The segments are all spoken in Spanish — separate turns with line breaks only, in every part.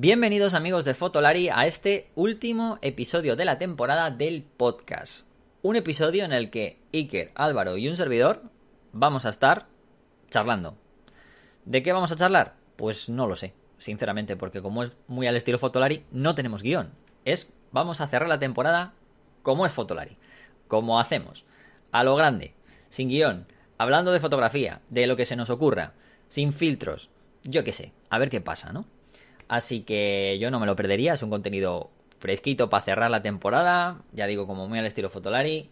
Bienvenidos amigos de Fotolari a este último episodio de la temporada del podcast. Un episodio en el que Iker, Álvaro y un servidor vamos a estar charlando. ¿De qué vamos a charlar? Pues no lo sé, sinceramente, porque como es muy al estilo Fotolari, no tenemos guion. Es, vamos a cerrar la temporada como es Fotolari, como hacemos, a lo grande, sin guion, hablando de fotografía, de lo que se nos ocurra, sin filtros, yo qué sé, a ver qué pasa, ¿no? Así que yo no me lo perdería, es un contenido fresquito para cerrar la temporada, ya digo, como muy al estilo Fotolari,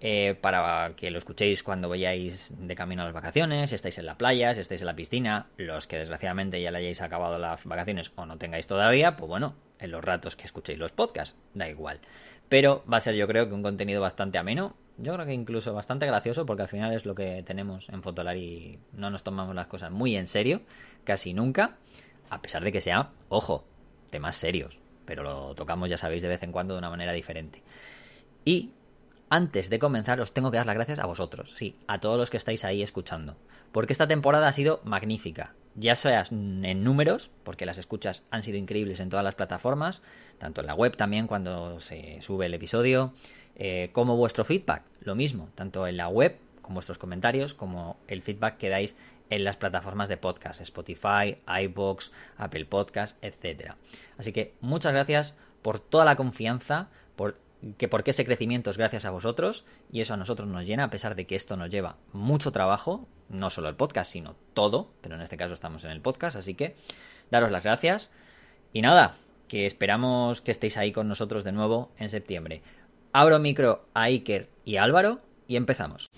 eh, para que lo escuchéis cuando vayáis de camino a las vacaciones, si estáis en la playa, si estáis en la piscina, los que desgraciadamente ya le hayáis acabado las vacaciones o no tengáis todavía, pues bueno, en los ratos que escuchéis los podcasts, da igual. Pero va a ser yo creo que un contenido bastante ameno, yo creo que incluso bastante gracioso, porque al final es lo que tenemos en Fotolari, no nos tomamos las cosas muy en serio, casi nunca a pesar de que sea, ojo, temas serios, pero lo tocamos, ya sabéis, de vez en cuando de una manera diferente. Y antes de comenzar, os tengo que dar las gracias a vosotros, sí, a todos los que estáis ahí escuchando, porque esta temporada ha sido magnífica, ya sea en números, porque las escuchas han sido increíbles en todas las plataformas, tanto en la web también cuando se sube el episodio, eh, como vuestro feedback, lo mismo, tanto en la web, con vuestros comentarios, como el feedback que dais en las plataformas de podcast, Spotify, iBox, Apple Podcast, etc. Así que muchas gracias por toda la confianza, por que porque ese crecimiento es gracias a vosotros y eso a nosotros nos llena a pesar de que esto nos lleva mucho trabajo, no solo el podcast, sino todo, pero en este caso estamos en el podcast, así que daros las gracias y nada, que esperamos que estéis ahí con nosotros de nuevo en septiembre. Abro micro a Iker y Álvaro y empezamos.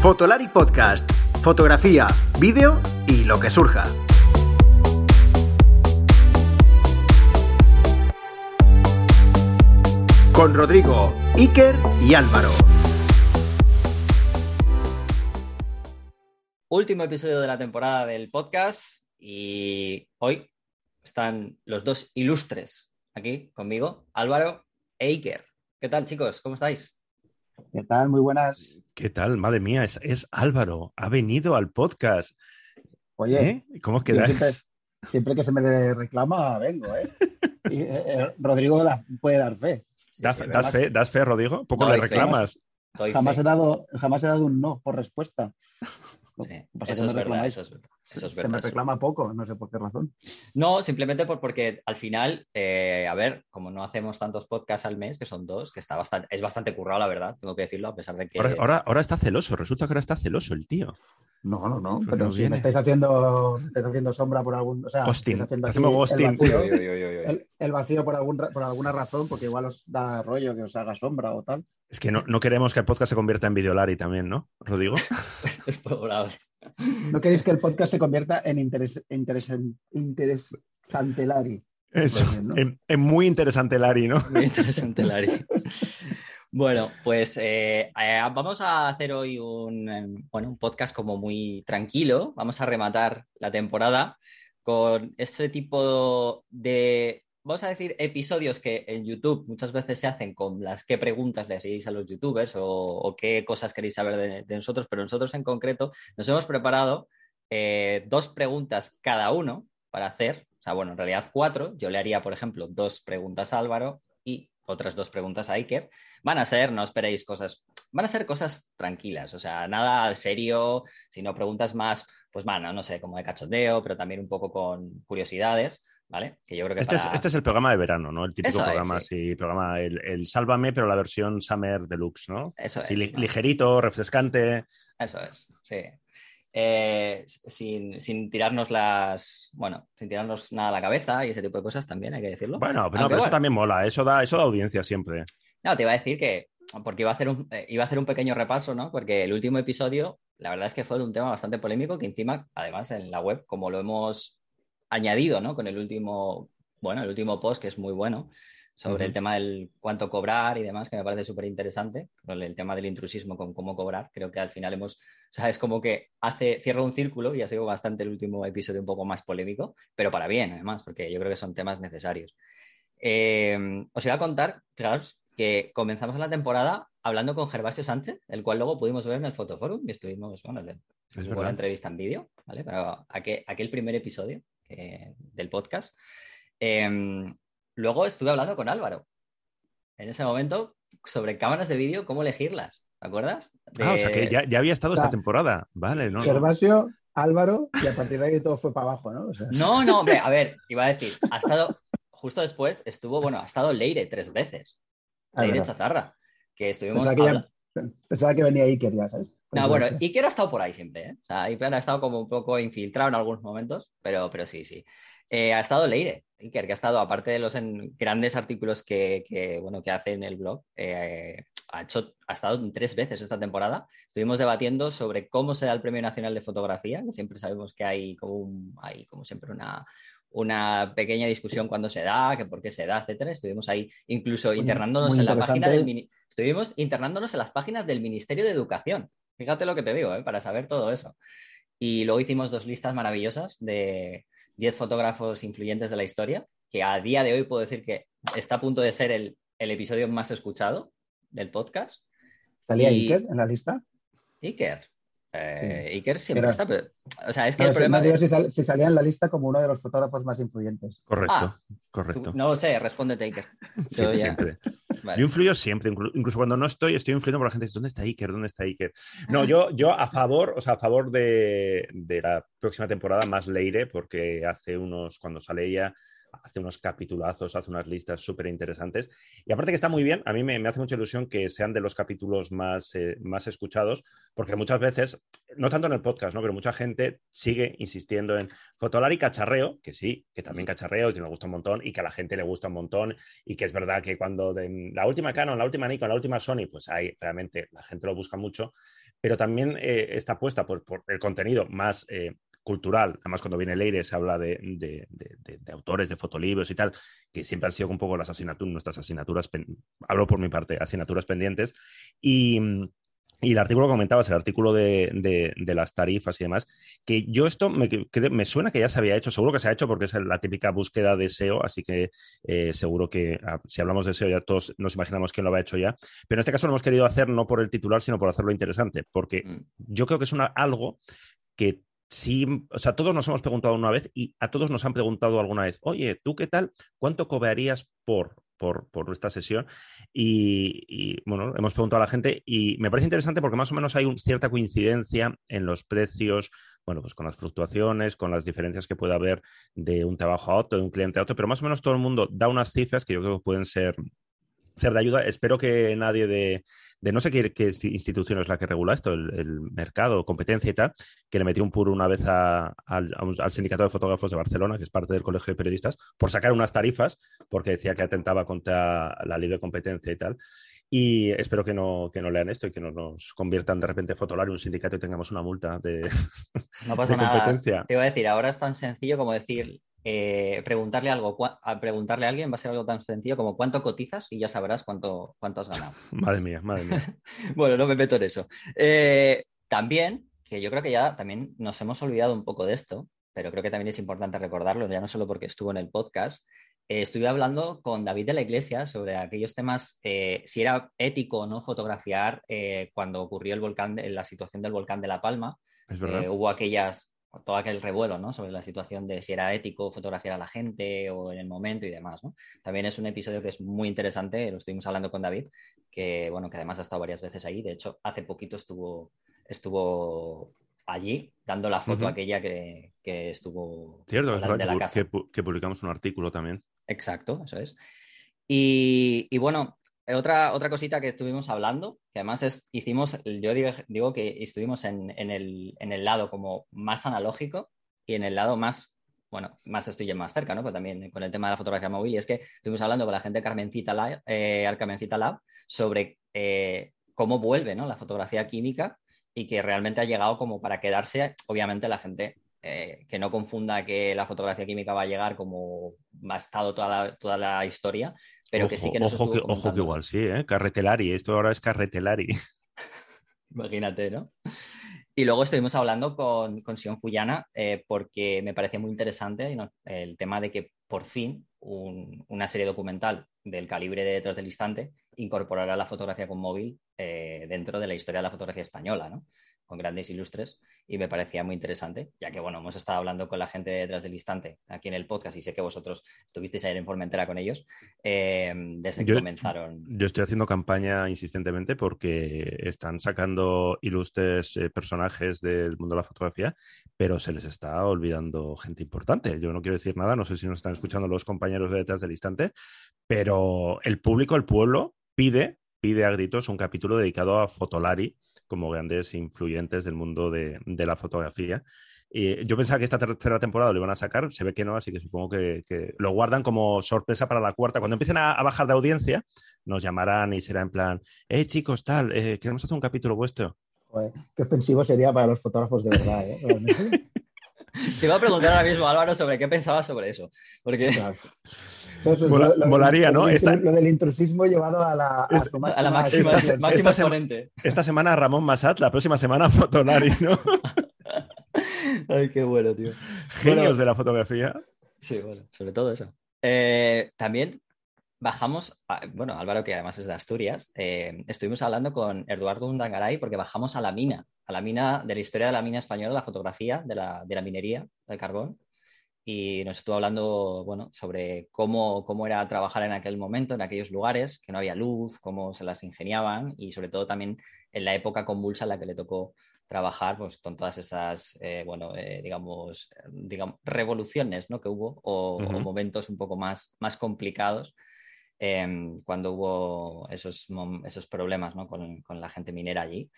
Fotolari Podcast. Fotografía, vídeo y lo que surja. Con Rodrigo, Iker y Álvaro.
Último episodio de la temporada del podcast y hoy están los dos ilustres aquí conmigo, Álvaro e Iker. ¿Qué tal chicos? ¿Cómo estáis?
¿Qué tal? Muy buenas.
¿Qué tal? Madre mía, es, Álvaro. Ha venido al podcast.
Oye, ¿Eh?
¿cómo queda?
Siempre, que se me reclama, vengo, ¿eh? Y, eh, eh, Rodrigo puede dar fe.
¿Das, fe, ¿Das, fe, Rodrigo? Poco le reclamas.
Jamás he, dado, jamás he dado un no por respuesta.
eso, es verdad, eso, es
Se me reclama poco, no sé por qué razón.
No, simplemente por, porque al final, eh, a ver, como no hacemos tantos podcasts al mes, que son dos, que está bastante, es bastante currado, la verdad, tengo que decirlo, a pesar de que.
Ahora, ahora, está celoso, resulta que ahora está celoso el tío.
No, no, no, pero si me estáis haciendo, estáis haciendo sombra por algún. O sea, hacemos El vacío, el, vacío por, algún, por alguna razón, porque igual os da rollo que os haga sombra o tal.
Es que no, no queremos que el podcast se convierta en Videolari también, ¿no, Rodrigo?
es probable.
No queréis que el podcast se convierta en interés, interés, interesante Lari.
Eso, en, muy interesante Lari, ¿no?
Muy interesante Lari. Bueno, pues eh, eh, vamos a hacer hoy un, em, bueno, un podcast como muy tranquilo. Vamos a rematar la temporada con este tipo de vamos a decir, episodios que en YouTube muchas veces se hacen con las qué preguntas le hacéis a los youtubers o, qué cosas queréis saber de, nosotros, pero nosotros en concreto nos hemos preparado eh, dos preguntas cada uno para hacer, o sea, bueno, en realidad cuatro. Yo le haría, por ejemplo, dos preguntas a Álvaro y otras dos preguntas a Iker. Van a ser, no esperéis cosas, van a ser cosas tranquilas, o sea, nada serio, sino preguntas más, pues bueno, no sé, como de cachondeo, pero también un poco con curiosidades. ¿Vale?
Que yo creo que este, es, este es el programa de verano, ¿no? El típico programa, sí. programa, el, Sálvame, pero la versión Summer Deluxe, ¿no?
Eso es.
Ligerito, refrescante.
Eso es, sí. Eh, sin, tirarnos las, bueno, sin tirarnos nada a la cabeza y ese tipo de cosas también, hay que decirlo.
Bueno, pero, eso también mola, eso da, eso da audiencia siempre.
No, te iba a decir que, porque iba a, hacer un, eh, iba a hacer un pequeño repaso, ¿no? Porque el último episodio, la verdad es que fue de un tema bastante polémico que encima, además, en la web, como lo hemos añadido, ¿no? Con el último, bueno, el último post que es muy bueno sobre el tema del cuánto cobrar y demás, que me parece súper interesante, el tema del intrusismo con cómo cobrar, creo que al final hemos, o sea, es como que hace, cierra un círculo y ha sido bastante el último episodio un poco más polémico, pero para bien, además, porque yo creo que son temas necesarios. Eh, os iba a contar, fijaros, que comenzamos la temporada hablando con Gervasio Sánchez, el cual luego pudimos ver en el Fotoforum y estuvimos, bueno, en la entrevista en vídeo, ¿vale? Pero aquel, aquel primer episodio del podcast. Em, luego estuve hablando con Álvaro. En ese momento, sobre cámaras de vídeo, cómo elegirlas. ¿Te acuerdas?
Ah, o sea que ya, había estado esta temporada. Vale, ¿no?
Gervasio, Álvaro, y a partir de ahí todo fue para abajo, ¿no?
No, no, hombre, a ver, iba a decir, ha estado, justo después estuvo, bueno, ha estado Leire tres veces. Ah, Leire Chazarra, que estuvimos...
Pensaba que, venía Iker ya, ¿sabes?
No, bueno, Iker ha estado por ahí siempre, ¿eh? O sea, Iker ha estado como un poco infiltrado en algunos momentos, pero, pero sí, sí. Eh, ha estado Leire, Iker, que ha estado, aparte de los grandes artículos que, bueno, que hace en el blog, eh, ha, hecho, ha estado tres veces esta temporada. Estuvimos debatiendo sobre cómo se da el Premio Nacional de Fotografía, que siempre sabemos que hay como, hay como siempre una, una pequeña discusión cuando se da, que por qué se da, etcétera. Estuvimos ahí incluso internándonos en la página del estuvimos internándonos en las páginas del Ministerio de Educación. Fíjate lo que te digo, ¿eh? para saber todo eso. Y luego hicimos dos listas maravillosas de 10 fotógrafos influyentes de la historia, que a día de hoy puedo decir que está a punto de ser el, el episodio más escuchado del podcast.
¿Salía Iker en la lista?
Iker. Eh, Iker siempre está. o sea, es que el problema.
si, salía en la lista como uno de los fotógrafos más influyentes.
Correcto, ah, correcto.
No lo sé, respóndete, Iker.
siempre. Yo influyo siempre, incluso cuando no estoy, estoy influyendo por la gente. ¿Dónde está Iker? ¿Dónde está Iker? No, yo, yo a favor, o sea, a favor de, de la próxima temporada más Leire, porque hace unos, cuando sale ella, hace unos capitulazos, hace unas listas súper interesantes. Y aparte que está muy bien, a mí me, hace mucha ilusión que sean de los capítulos más, eh, más escuchados, porque muchas veces, no tanto en el podcast, ¿no? pero mucha gente sigue insistiendo en fotolar y cacharreo, que sí, que también cacharreo y que nos gusta un montón y que a la gente le gusta un montón y que es verdad que cuando la última Canon, la última Nikon, la última Sony, pues ahí realmente la gente lo busca mucho, pero también eh, está puesta por, por, el contenido más eh, cultural, además cuando viene Leire se habla de, autores, de fotolibros y tal, que siempre han sido un poco las asignaturas, nuestras asignaturas, hablo por mi parte, asignaturas pendientes. Y, y el artículo que comentabas, el artículo de, las tarifas y demás, que yo esto me, me, suena que ya se había hecho, seguro que se ha hecho porque es la típica búsqueda de SEO, así que eh, seguro que ah, si hablamos de SEO ya todos nos imaginamos quién lo ha hecho ya. Pero en este caso lo hemos querido hacer no por el titular, sino por hacerlo interesante, porque mm. yo creo que es una, algo que sí, o sea, todos nos hemos preguntado una vez y a todos nos han preguntado alguna vez, oye, ¿tú qué tal? ¿Cuánto cobrarías por, por, por esta sesión? Y, bueno, hemos preguntado a la gente y me parece interesante porque más o menos hay cierta coincidencia en los precios, bueno, pues con las fluctuaciones, con las diferencias que puede haber de un trabajo a otro, de un cliente a otro, pero más o menos todo el mundo da unas cifras que yo creo que pueden ser ser de ayuda. Espero que nadie de, no sé qué, institución es la que regula esto, el, mercado, competencia y tal, que le metió un puro una vez al, Sindicato de Fotógrafos de Barcelona, que es parte del Colegio de Periodistas, por sacar unas tarifas, porque decía que atentaba contra la libre competencia y tal. Y espero que no, que no lean esto y que no nos conviertan de repente Fotolar un sindicato y tengamos una multa de,
no pasa competencia. Nada. Te iba a decir, ahora es tan sencillo como decir eh, preguntarle algo, a preguntarle a alguien va a ser algo tan sencillo como cuánto cotizas y ya sabrás cuánto, cuánto has ganado.
madre mía, madre mía.
bueno, no me meto en eso. Eh, también, que yo creo que ya también nos hemos olvidado un poco de esto, pero creo que también es importante recordarlo, ya no solo porque estuvo en el podcast, eh, estuve hablando con David de la Iglesia sobre aquellos temas, si era ético o no fotografiar cuando ocurrió el volcán, la situación del volcán de La Palma. hubo aquellas todo aquel revuelo ¿no? sobre la situación de si era ético fotografiar a la gente o en el momento y demás. ¿no? También es un episodio que es muy interesante, lo estuvimos hablando con David, que, bueno, que además ha estado varias veces ahí. De hecho, hace poquito estuvo, estuvo allí dando la foto aquella que, que, estuvo
Cierto, de la casa. Que, publicamos un artículo también.
Exacto, eso es. Y, y, bueno, otra, otra cosita que estuvimos hablando, que además es, hicimos, yo digo, que estuvimos en, el, lado como más analógico y en el lado más, bueno, más estoy más cerca, ¿no? Pero también con el tema de la fotografía móvil, y es que estuvimos hablando con la gente de Carmencita Lab, eh, Carmencita Lab sobre eh, cómo vuelve, ¿no? La fotografía química y que realmente ha llegado como para quedarse, obviamente la gente eh, que no confunda que la fotografía química va a llegar como ha estado toda la, toda la historia, pero que sí que
ojo que, ojo que igual sí, ¿eh? Carretelari, esto ahora es Carretelari.
Imagínate, ¿no? Y luego estuvimos hablando con, con Sion Fuyana eh, porque me parecía muy interesante el tema de que por fin una serie documental del calibre de Detrás del Instante incorporará la fotografía con móvil eh, dentro de la historia de la fotografía española. ¿no? Con grandes ilustres y me parecía muy interesante, ya que, bueno, hemos estado hablando con la gente detrás del instante aquí en el podcast y sé que vosotros estuvisteis ayer en Formentera con ellos eh, desde que comenzaron.
Yo estoy haciendo campaña insistentemente porque están sacando ilustres eh, personajes del mundo de la fotografía, pero se les está olvidando gente importante. Yo no quiero decir nada, no sé si nos están escuchando los compañeros de detrás del instante, pero el público, el pueblo, pide, pide a gritos un capítulo dedicado a Fotolari como grandes influyentes del mundo de, la fotografía. Y yo pensaba que esta tercera temporada lo iban a sacar, se ve que no, así que supongo que, lo guardan como sorpresa para la cuarta. Cuando empiecen a, bajar de audiencia, nos llamarán y será en plan, eh chicos, tal, eh, queremos hacer un capítulo vuestro.
qué ofensivo sería para los fotógrafos de verdad. ¿eh?
Te iba a preguntar ahora mismo, Álvaro, sobre qué pensabas sobre eso. Porque...
molaría, ¿no?
Lo del intrusismo llevado a la,
a, la máxima, esta, exponente.
esta semana Ramón Masat, la próxima semana Fotolari, ¿no?
Ay, qué bueno, tío.
Genios de la fotografía.
Sí, bueno, sobre todo eso. Eh, también bajamos, bueno, Álvaro, que además es de Asturias, eh, estuvimos hablando con Eduardo Undangaray porque bajamos a la mina, a la mina de la historia de la mina española, la fotografía de la, de la minería del carbón y nos estuvo hablando bueno, sobre cómo, cómo era trabajar en aquel momento, en aquellos lugares, que no había luz, cómo se las ingeniaban y sobre todo también en la época convulsa en la que le tocó trabajar pues, con todas esas, eh, bueno, eh, digamos, digamos, revoluciones ¿no? que hubo o, momentos un poco más, más complicados em, cuando hubo esos, esos problemas ¿no? con, con, la gente minera allí.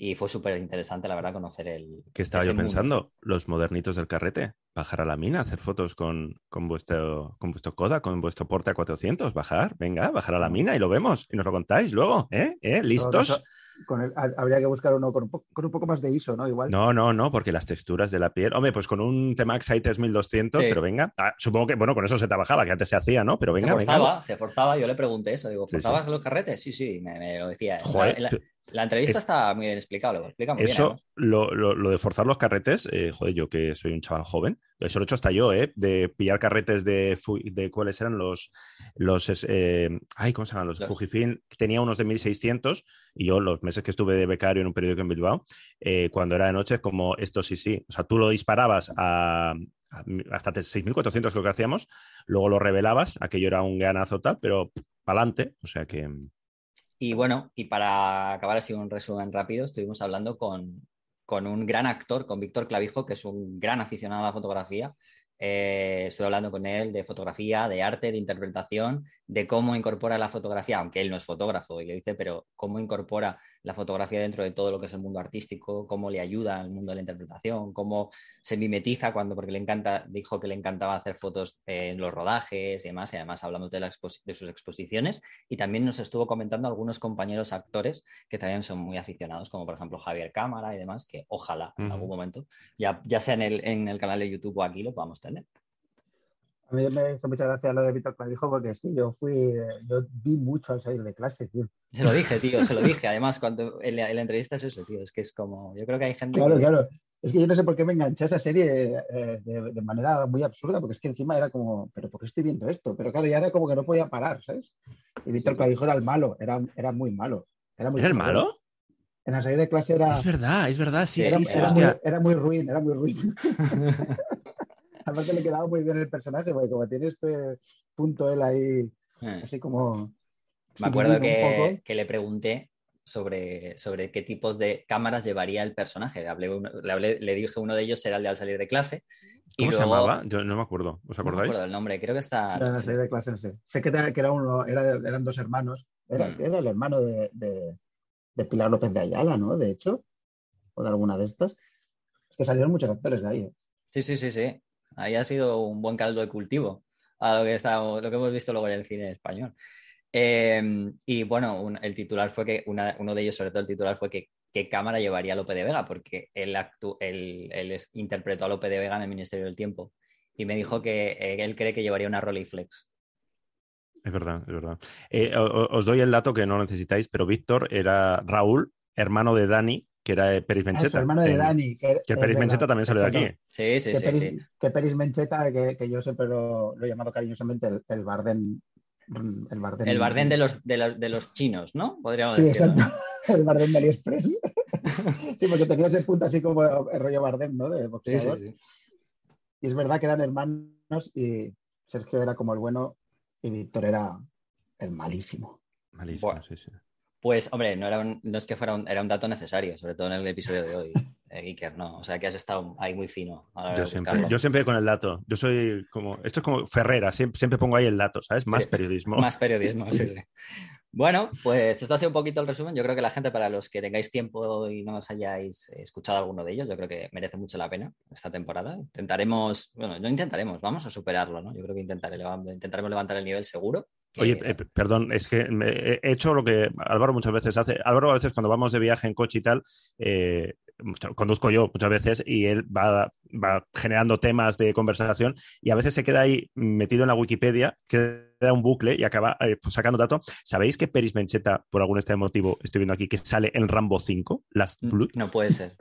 Y fue súper interesante, la verdad, conocer el.
¿Qué estaba yo pensando? Los modernitos del carrete. Bajar a la mina, hacer fotos con, con, vuestro, con vuestro Coda, con vuestro Porte a 400. Bajar, venga, bajar a la mina y lo vemos. Y nos lo contáis luego, ¿eh? ¿Eh? ¿Listos?
Habría que buscar uno con un, poco, más de ISO, ¿no? Igual.
No, no, no, porque las texturas de la piel. Hombre, pues con un Temax i 1200, pero venga. Ah, supongo que, bueno, con eso se trabajaba, que antes se hacía, ¿no? Pero venga,
se forzaba, Se forzaba, yo le pregunté eso, digo, ¿forzabas los carretes? Sí, sí, me, lo decía. la, entrevista está muy bien explicada, lo explica muy
eso, bien. Eso, lo, lo, de forzar los carretes, eh, joder, yo que soy un chaval joven, eso lo he hecho hasta yo, ¿eh? De pillar carretes de, de cuáles eran los, los eh, ay, ¿cómo se llaman? Los, Fujifilm, tenía unos de 1600 y yo los meses que estuve de becario en un periódico en Bilbao, eh, cuando era de noche, como esto sí, sí, o sea, tú lo disparabas a, hasta 6400 lo que hacíamos, luego lo revelabas, aquello era un ganazo tal, pero para adelante, o sea que...
Y bueno, y para acabar así un resumen rápido, estuvimos hablando con, con un gran actor, con Víctor Clavijo, que es un gran aficionado a la fotografía. Eh, estoy hablando con él de fotografía, de arte, de interpretación, de cómo incorpora la fotografía, aunque él no es fotógrafo y le dice, pero cómo incorpora la fotografía dentro de todo lo que es el mundo artístico, cómo le ayuda al mundo de la interpretación, cómo se mimetiza cuando, porque le encanta, dijo que le encantaba hacer fotos en los rodajes y demás, y además hablamos de, de sus exposiciones, y también nos estuvo comentando algunos compañeros actores que también son muy aficionados, como por ejemplo Javier Cámara y demás, que ojalá en algún momento, ya, ya sea en el, en el canal de YouTube o aquí, lo podamos tener.
A mí me hizo mucha gracia lo de Víctor Clavijo porque sí, yo fui, yo vi mucho al salir de clase, tío.
Se lo dije, tío, se lo dije. Además, cuando en la, entrevista es eso, tío, es que es como, yo creo que hay gente...
Claro, claro. Es que yo no sé por qué me enganché a esa serie eh, de, manera muy absurda, porque es que encima era como, pero ¿por qué estoy viendo esto? Pero claro, ya era como que no podía parar, ¿sabes? Y Víctor Clavijo era el malo, era, era muy malo.
¿Era, muy el malo?
En la serie de clase era...
Es verdad, es verdad, sí,
era,
sí.
Era, muy, era muy ruin, era muy ruin. Además le quedaba muy bien el personaje, porque como tiene este punto él ahí, eh. así como...
Me acuerdo que, le pregunté sobre, sobre qué tipos de cámaras llevaría el personaje. Le, hablé, le, dije uno de ellos era el de al salir de clase.
¿Cómo se llamaba? Yo no me acuerdo. ¿Os acordáis? No me acuerdo
el nombre, creo que está.
Era al salir de clase, no sé. Sé que, era uno, eran dos hermanos. Era, mm. era el hermano de, de, Pilar López de Ayala, ¿no? De hecho, o de alguna de estas. Es que salieron muchos actores de ahí. ¿eh?
Sí, sí, sí, sí ahí ha sido un buen caldo de cultivo a lo que, hemos visto luego en el cine español. Em, y bueno, el titular fue que, uno de ellos, sobre todo el titular, fue que qué cámara llevaría Lope de Vega, porque él, él, interpretó a Lope de Vega en el Ministerio del Tiempo y me dijo que eh, él cree que llevaría una Rolleiflex.
Es verdad, es verdad. Eh, os doy el dato que no necesitáis, pero Víctor era Raúl, hermano de Dani, que era Peris
Ah,
Mencheta.
hermano de
en-
Dani. Que,
Peris Mencheta también salió de aquí.
Sí, sí,
que,
sí,
Peris,
sí.
que Peris Mencheta, que, que yo siempre lo, lo he llamado cariñosamente el, el Bardem. El Bardem,
El Bardem de los, de los, de los chinos, ¿no? Podríamos
Sí,
decirlo.
exacto. El Bardem de AliExpress. sí, porque tenía ese punto así como el rollo Bardem, ¿no? De
Sí, sí,
boxeador.
sí.
Y es verdad que eran hermanos y Sergio era como el bueno y Víctor era el malísimo.
Malísimo, sí, sí.
Pues, hombre, no, era un- no es que fuera un, era un dato necesario, sobre todo en el episodio de hoy, eh, Iker, ¿no? O sea, que has estado ahí muy fino a
Yo siempre, yo siempre con el dato. Yo soy como. Esto es como Ferrera, siempre, siempre pongo ahí el dato, ¿sabes? Más
Sí.
periodismo.
Más periodismo, sí, sí. Bueno, pues esto ha sido un poquito el resumen. Yo creo que la gente, para los que tengáis tiempo y no os hayáis escuchado alguno de ellos, yo creo que merece mucho la pena esta temporada. Intentaremos, bueno, no intentaremos, vamos a superarlo, ¿no? Yo creo que intentaré, intentaremos levantar el nivel seguro. Que-
Oye, eh, perdón, es que me- he hecho lo que Álvaro muchas veces hace. Álvaro a veces cuando vamos de viaje en coche y tal, eh, conduzco yo muchas veces y él va, va generando temas de conversación y a veces se queda ahí metido en la Wikipedia, queda un bucle y acaba eh, pues, sacando datos. ¿Sabéis que Peris Mencheta, por algún este motivo, estoy viendo aquí, que sale en Rambo 5, Last Blood?
no puede ser.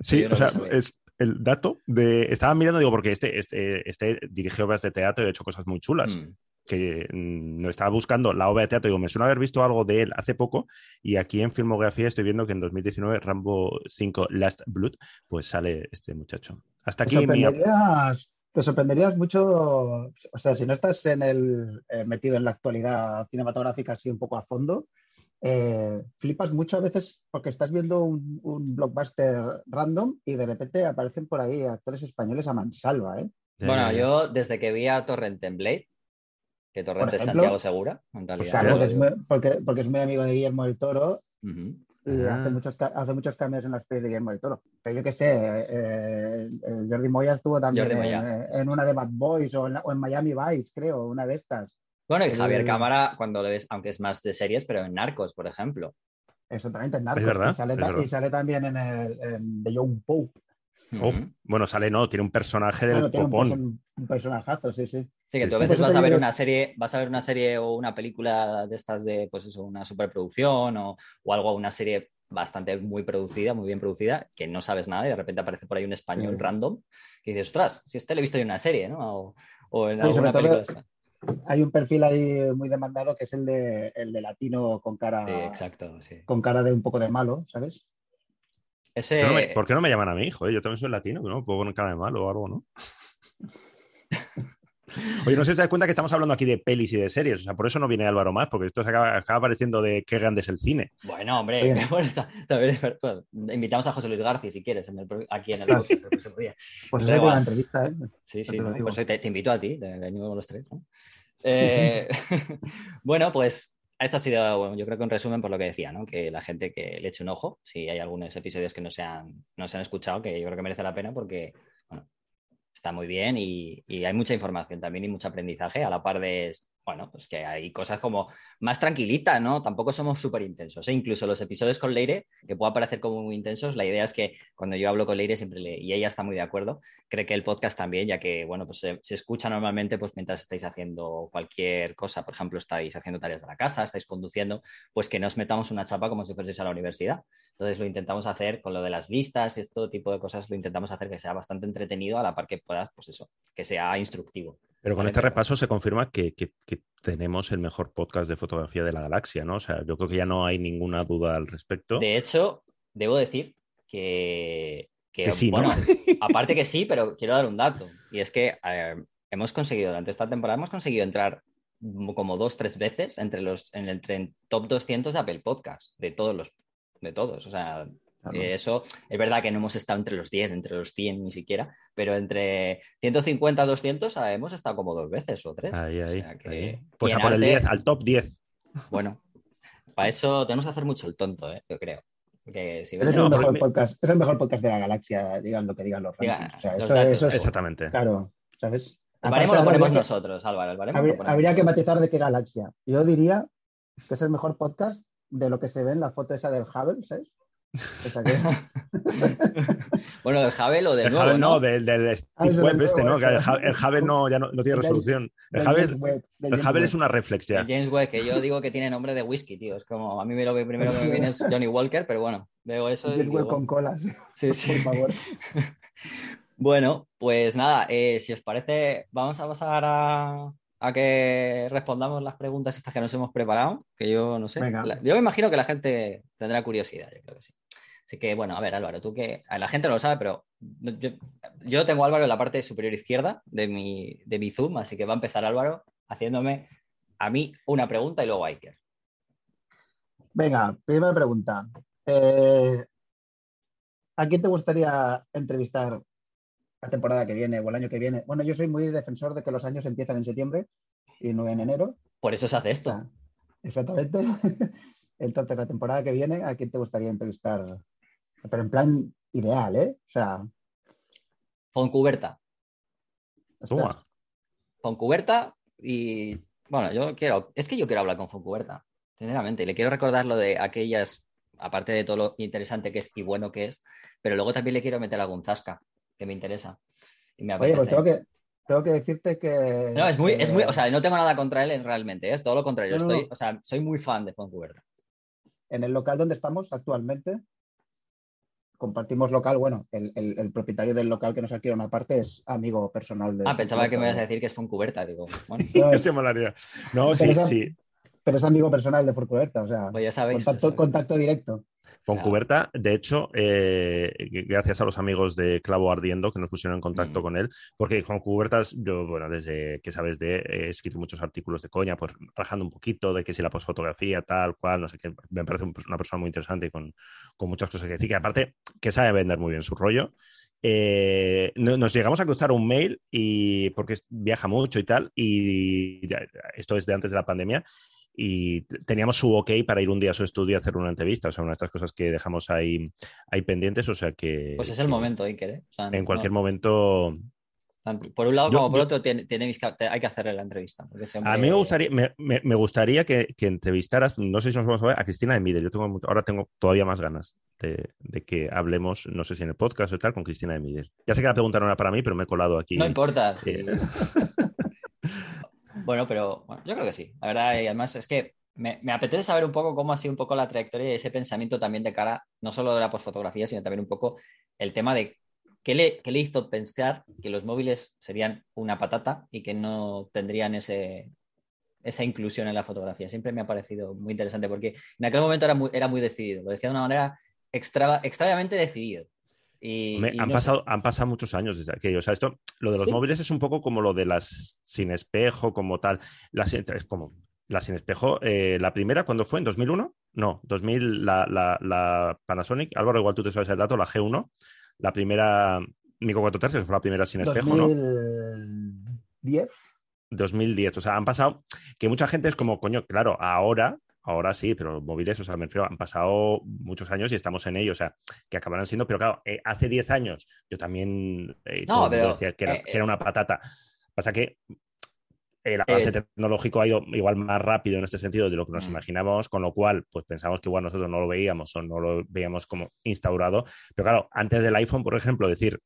Sí, o sea, es el dato de... Estaba mirando, digo, porque este, este, este dirigió obras de teatro y ha hecho cosas muy chulas
Mm.
Que mm, no estaba buscando la obra de teatro, digo, me suena haber visto algo de él hace poco y aquí en filmografía estoy viendo que en 2019 Rambo 5 Last Blood, pues sale este muchacho. Hasta
Te
aquí mi... ap-
sorprenderías, te sorprenderías mucho, o sea, si no estás en el, eh, metido en la actualidad cinematográfica así un poco a fondo, eh, flipas mucho a veces porque estás viendo un, un blockbuster random y de repente aparecen por ahí actores españoles a mansalva, ¿eh?
Bueno, yo desde que vi a Torrente en Blade, que Torrente es
ejemplo,
Santiago Segura, en realidad.
Hostia.
Claro, porque es, muy, porque, porque es muy amigo de Guillermo del Toro y
Ah.
hace, muchos, ca- hace muchos cambios en las pelis de Guillermo del Toro. Pero yo qué sé, eh, eh, Jordi Moya estuvo también
Jordi
en, una de Bad Boys o en, la- o en Miami Vice, creo, una de estas.
Bueno, y
El-
Javier Cámara, cuando le ves, aunque es más de series, pero en Narcos, por ejemplo.
Exactamente, en Narcos.
verdad,
y, sale, y sale también en, el, en The Young Pope.
Oh, bueno, sale, no, tiene un personaje del
Claro, tiene un,
popón.
person- un personajazo, sí, sí.
Sí, que
Sí,
tú a
sí.
veces vas a ver
digo-
una serie, vas a ver una serie o una película de estas de, pues eso, una superproducción o, o algo, una serie bastante muy producida, muy bien producida, que no sabes nada y de repente aparece por ahí un español
Sí.
random que dices, ostras, si este lo he visto en una serie, ¿no? O, o en
Sí,
alguna
todo-
película.
Hay un perfil ahí muy demandado que es el de, el de latino con cara,
Sí, exacto, sí.
con cara de un poco de malo, ¿sabes?
Ese,
¿Por qué no me- ¿Por qué no me llaman a mí, hijo? Yo también soy latino, ¿no? Puedo poner cara de malo o algo, ¿no? Oye, no sé si te das cuenta que estamos hablando aquí de pelis y de series, o sea, por eso no viene Álvaro más, porque esto se acaba, acaba pareciendo de qué grande es el cine.
Bueno, hombre, bueno, también pues, invitamos a José Luis García si quieres, en el aquí en el podcast el próximo día.
Pues esa es una entrevista, ¿eh?
Sí, sí, no, eso te, te invito a ti, te venimos los tres. ¿no? Eh, bueno, pues esto ha sido, bueno, yo creo que un resumen por lo que decía, ¿no? Que la gente que le eche un ojo, si hay algunos episodios que no se han, no se han escuchado, que yo creo que merece la pena porque, está muy bien y, y hay mucha información también y mucho aprendizaje, a la par de, bueno, pues que hay cosas como más tranquilitas, ¿no? Tampoco somos súper intensos, ¿eh? Incluso los episodios con Leire, que puedan parecer como muy intensos, la idea es que cuando yo hablo con Leire siempre le, y ella está muy de acuerdo, cree que el podcast también, ya que, bueno, pues se, escucha normalmente pues mientras estáis haciendo cualquier cosa, por ejemplo, estáis haciendo tareas de la casa, estáis conduciendo, pues que no os metamos una chapa como si fueseis a la universidad. Entonces lo intentamos hacer con lo de las listas y este tipo de cosas, lo intentamos hacer que sea bastante entretenido a la par que pueda, pues eso, que sea instructivo.
Pero con
Vale,
este repaso se confirma que, que- que tenemos el mejor podcast de fotografía de la galaxia, ¿no? O sea, yo creo que ya no hay ninguna duda al respecto.
De hecho, debo decir que, que,
Que sí, ¿no?
bueno, aparte que sí, pero quiero dar un dato. Y es que eh, hemos conseguido, durante esta temporada, hemos conseguido entrar como dos, tres veces entre los, en el top 200 de Apple Podcast, de todos los, de todos. O sea,
Claro.
eh, eso es verdad que no hemos estado entre los 10, entre los 100 ni siquiera, pero entre 150 a 200 ah, hemos estado como dos veces o tres.
Ahí,
O
ahí,
sea que-
ahí. Pues
y
a por el
arte-
10, al top 10.
Bueno, para eso tenemos que hacer mucho el tonto, ¿eh? yo creo. Si ves
es, el mejor
me-
podcast, es el mejor podcast de la galaxia, digan lo que digan los
Diga,
rankings. O sea,
los
eso,
datos,
eso es,
Exactamente.
claro, ¿sabes?
El baremo lo ponemos
que-
nosotros, Álvaro. El baremo lo
habría, que matizar de qué galaxia. Yo diría que es el mejor podcast de lo que se ve en la foto esa del Hubble, ¿sabes?
bueno, del Javel o del
el
nuevo,
Javel
no,
no, del, del
Ah, es del
este,
nuevo,
¿no?
Este.
el, el Javel no, ya no, no tiene resolución. El
del
Javel,
James Webb, del
el
James
Javel
Webb.
es una reflex ya.
James Webb, que yo digo que tiene nombre de whisky, tío. Es como, a mí me lo que primero que me viene es Johnny Walker, pero bueno, veo eso
James Webb con colas,
sí, sí.
por favor.
Bueno, pues nada, eh, si os parece, vamos a pasar a, a que respondamos las preguntas estas que nos hemos preparado, que yo no sé. La- yo me imagino que la gente tendrá curiosidad, yo creo que sí. Así que, bueno, a ver, Álvaro, tú que la gente no lo sabe, pero yo, yo tengo a Álvaro en la parte superior izquierda de mi, de mi Zoom, así que va a empezar Álvaro haciéndome a mí una pregunta y luego a Iker.
Venga, primera pregunta. Eh, ¿A quién te gustaría entrevistar la temporada que viene o el año que viene? Bueno, yo soy muy defensor de que los años empiezan en septiembre y no en enero.
Por eso se hace esto.
Ah, Exactamente. Entonces, la temporada que viene, ¿a quién te gustaría entrevistar? Pero en plan ideal, ¿eh? O sea,
Foncuberta.
Toma.
Foncuberta y bueno, yo quiero, es que yo quiero hablar con Foncuberta, sinceramente, y le quiero recordar lo de aquellas, aparte de todo lo interesante que es y bueno que es, pero luego también le quiero meter algún zasca que me interesa y me
Oye, pues tengo que, tengo que decirte que.
No, es muy, es muy, o sea, no tengo nada contra él realmente, ¿eh? es todo lo contrario,
No, no,
estoy,
no.
o sea, soy muy fan de Foncuberta.
En el local donde estamos actualmente, compartimos local. Bueno, el, el- el propietario del local que nos alquila una parte es amigo personal de.
Ah, pensaba que me ibas a
decir
que es Foncuberta, digo, bueno,
No, es-
Este molaría. No, sí,
Pero
sí.
pero es amigo personal de Forcuberta, o sea,
pues ya sabéis.
contacto,
o sea,
contacto directo.
Foncuberta, de hecho, eh, gracias a los amigos de Clavo Ardiendo que nos pusieron en contacto
Mm.
con él, porque Foncuberta, yo, bueno, desde que sabes de, he escrito muchos artículos de coña, pues rajando un poquito de que si la posfotografía, tal cual, no sé qué, me parece un- una persona muy interesante y con, con muchas cosas que decir, que aparte que sabe vender muy bien su rollo. Eh, no- nos llegamos a cruzar un mail y porque viaja mucho y tal, y esto es de antes de la pandemia, y teníamos su ok para ir un día a su estudio a hacer una entrevista, o sea, una de estas cosas que dejamos ahí, ahí pendientes, o sea que
Pues es el momento, Iker, ¿eh? O sea,
en
no-
cualquier momento.
por un lado
Yo-
como por otro tiene- hay que hacerle la entrevista.
A mí me gustaría, me, me- me gustaría que, que entrevistaras, no sé si nos vamos a ver, a Cristina de Mide. Yo tengo, ahora tengo todavía más ganas de, de que hablemos, no sé si en el podcast o tal, con Cristina de Mide. Ya sé que la pregunta no era para mí, pero me he colado aquí.
No importa.
Sí.
sí. bueno, pero yo creo que sí. La verdad, y además es que me, me apetece saber un poco cómo ha sido un poco la trayectoria y ese pensamiento también de cara, no solo de la posfotografía, sino también un poco el tema de qué le, qué le hizo pensar que los móviles serían una patata y que no tendrían ese, esa inclusión en la fotografía. Siempre me ha parecido muy interesante porque en aquel momento era muy, era muy decidido, lo decía de una manera extra, extrañamente decidido. Y,
Me-
y
han,
no sé.
pasado, han pasado muchos años desde aquello. O sea, esto, lo de los
Sí.
móviles es un poco como lo de las sin espejo, como tal. Las, es como la sin espejo. eh, la primera, ¿cuándo fue? ¿En 2001? No, 2000, la, la, la Panasonic. Álvaro, igual tú te sabes el dato, la G1. La primera, Nico 4 tercios, fue la primera sin espejo, ¿no?
2010.
2010. O sea, han pasado que mucha gente es como, coño, claro, ahora, ahora sí, pero los móviles, o sea, me refiero, han pasado muchos años y estamos en ello, o sea, que acabarán siendo, pero claro, eh, hace 10 años yo también eh,
No, pero,
decía que era,
eh,
que era una patata. Pasa que el avance tecnológico ha ido igual más rápido en este sentido de lo que nos
Mm.
imaginábamos, con lo cual, pues pensamos que igual nosotros no lo veíamos o no lo veíamos como instaurado. Pero claro, antes del iPhone, por ejemplo, decir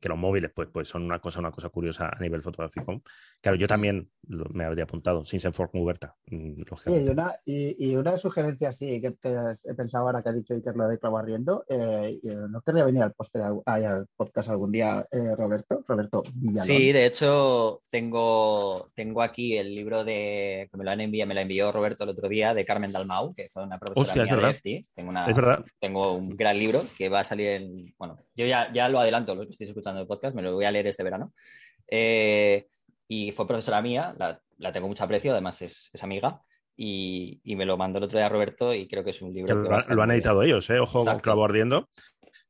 que los móviles pues, pues son una cosa, una cosa curiosa a nivel fotográfico. Claro, yo también lo- me habría apuntado, sin ser Ford Muberta, mm,
Sí, y
lógicamente.
una, y, y una sugerencia sí que, que he pensado ahora que ha dicho Iker lo de clavo arriendo. eh, eh, ¿No querría venir al, poste, ay, al podcast algún día, eh, Roberto? Roberto Villalón.
Sí, de hecho, tengo, tengo aquí el libro de que me lo han enviado, me lo envió Roberto el otro día de Carmen Dalmau, que fue una profesora
Hostia, es
mía de
verdad.
FT. Tengo, una,
Es verdad.
tengo un gran libro que va a salir en. Bueno, yo ya, ya lo adelanto, los que estéis escuchando el podcast, me lo voy a leer este verano. Eh, y fue profesora mía, la, la tengo mucho aprecio, además es, es amiga. Y, y me lo mandó el otro día Roberto y creo que es un libro
Que lo, lo han
bien.
editado ellos, ¿eh? Ojo,
Exacto.
clavo ardiendo.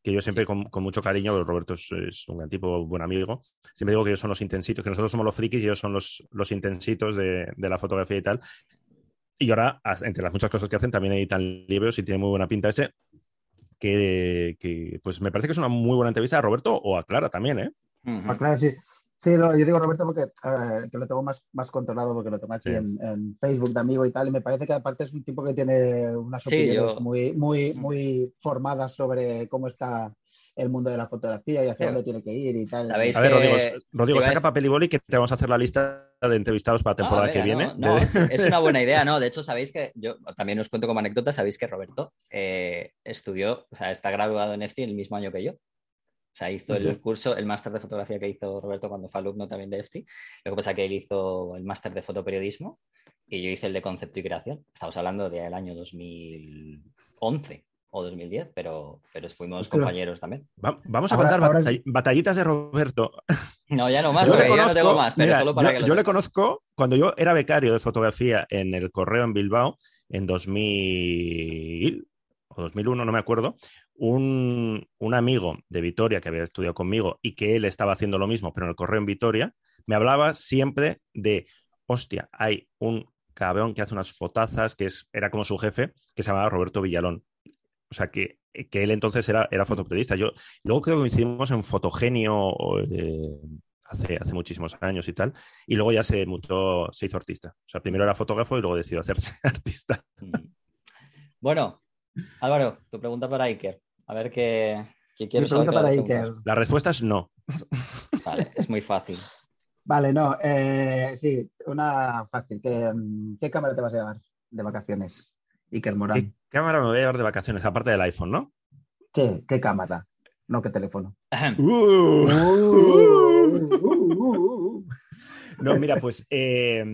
Que yo siempre con, con mucho cariño, Roberto es, es un gran tipo, buen amigo. Siempre digo que ellos son los intensitos, que nosotros somos los frikis y ellos son los, los intensitos de, de la fotografía y tal. Y ahora, entre las muchas cosas que hacen, también editan libros y tiene muy buena pinta ese. Que, que, pues me parece que es una muy buena entrevista a Roberto o a Clara también, ¿eh?
Ujú.
Ah, claro, sí. Sí, yo digo Roberto porque eh, que lo tengo más, más controlado porque lo tengo aquí en, Facebook de amigo y tal. Y me parece que aparte es un tipo que tiene unas opiniones muy, muy, muy formadas sobre cómo está el mundo de la fotografía y hacia dónde tiene que ir y tal.
a ver, Rodrigo, Rodrigo saca papel y boli que te vamos a hacer la lista de entrevistados para la ah, temporada que viene.
es una buena idea, ¿no? De hecho, sabéis que yo también os cuento como anécdota, sabéis que Roberto eh, estudió, o sea, está graduado en EFTI el mismo año que yo. O sea, hizo el curso, el máster de fotografía que hizo Roberto cuando fue alumno también de EFTI. Lo que pasa es que él hizo el máster de fotoperiodismo y yo hice el de concepto y creación. Estamos hablando del año 2011 o 2010, pero, pero fuimos compañeros también.
vamos a contar batallitas de Roberto.
No, ya no más, porque ya no tengo más, pero solo para
yo,
que
Yo le conozco cuando yo era becario de fotografía en el Correo en Bilbao en 2000 o 2001, no me acuerdo un, amigo de Vitoria que había estudiado conmigo y que él estaba haciendo lo mismo, pero en el correo en Vitoria, me hablaba siempre de, hostia, hay un cabrón que hace unas fotazas, que es, era como su jefe, que se llamaba Roberto Villalón. O sea, que, él entonces era, era fotoperiodista. Yo, luego creo que coincidimos en Fotogenio eh, hace, hace muchísimos años y tal, y luego ya se mutó, se hizo artista. O sea, primero era fotógrafo y luego decidió hacerse artista. Mm.
Bueno, Álvaro, tu pregunta para Iker. A ver qué, quiero
saber. Para Iker.
La respuesta es no.
Vale, es muy fácil.
Vale, no, eh, sí, una fácil. Mm, ¿Qué, cámara te vas a llevar de vacaciones, Iker Morán?
¿Qué cámara me voy a llevar de vacaciones, aparte del iPhone, no?
Sí, ¿qué cámara? No, ¿qué teléfono?
Uh. Uh. no, mira, pues eh,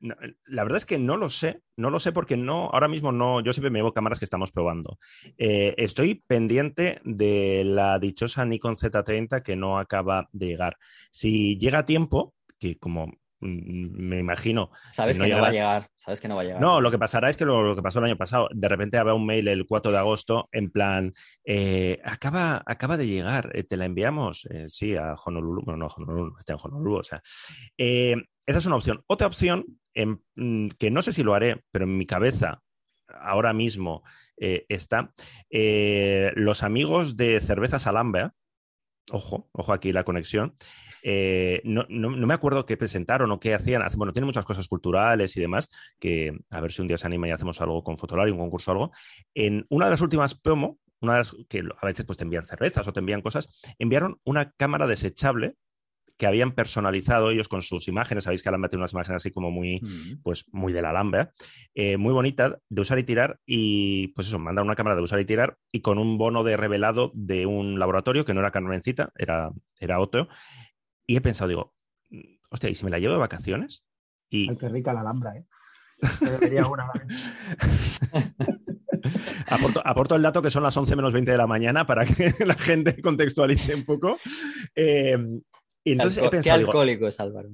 la verdad es que no lo sé, no lo sé porque no, ahora mismo no, yo siempre me llevo cámaras que estamos probando. Eh, estoy pendiente de la dichosa Nikon Z30 que no acaba de llegar. Si llega a tiempo, que como me imagino.
Sabes que no, va a llegar. Sabes que no va a llegar.
No, lo que pasará es que lo, que pasó el año pasado, de repente habrá un mail el 4 de agosto en plan, eh, acaba, acaba de llegar, eh, te la enviamos, eh, sí, a Honolulu, bueno, no, Honolulu, está en Honolulu, o sea. esa es una opción. Otra opción, mm, que no sé si lo haré, pero en mi cabeza ahora mismo está, los amigos de Cervezas Alhambra, ojo, ojo aquí la conexión, eh, no, me acuerdo qué presentaron o qué hacían. Bueno, tienen muchas cosas culturales y demás, que a ver si un día se anima y hacemos algo con Fotolari, un concurso o algo. En una de las últimas promo, una de las que a veces pues, te envían cervezas o te envían cosas, enviaron una cámara desechable que habían personalizado ellos con sus imágenes. Sabéis que Alhambra tiene unas imágenes así como muy, mm. pues, muy de la Alhambra, eh, muy bonita de usar y tirar. Y pues eso, mandan una cámara de usar y tirar y con un bono de revelado de un laboratorio que no era Carmencita, era, era otro. Y he pensado, digo, hostia, ¿y si me la llevo de vacaciones? Y...
Ay, qué rica la Alhambra, ¿eh? Una.
aporto, aporto, el dato que son las 11 menos 20 de la mañana para que la gente contextualice un poco. Eh, y entonces he pensado,
qué alcohólico es Álvaro.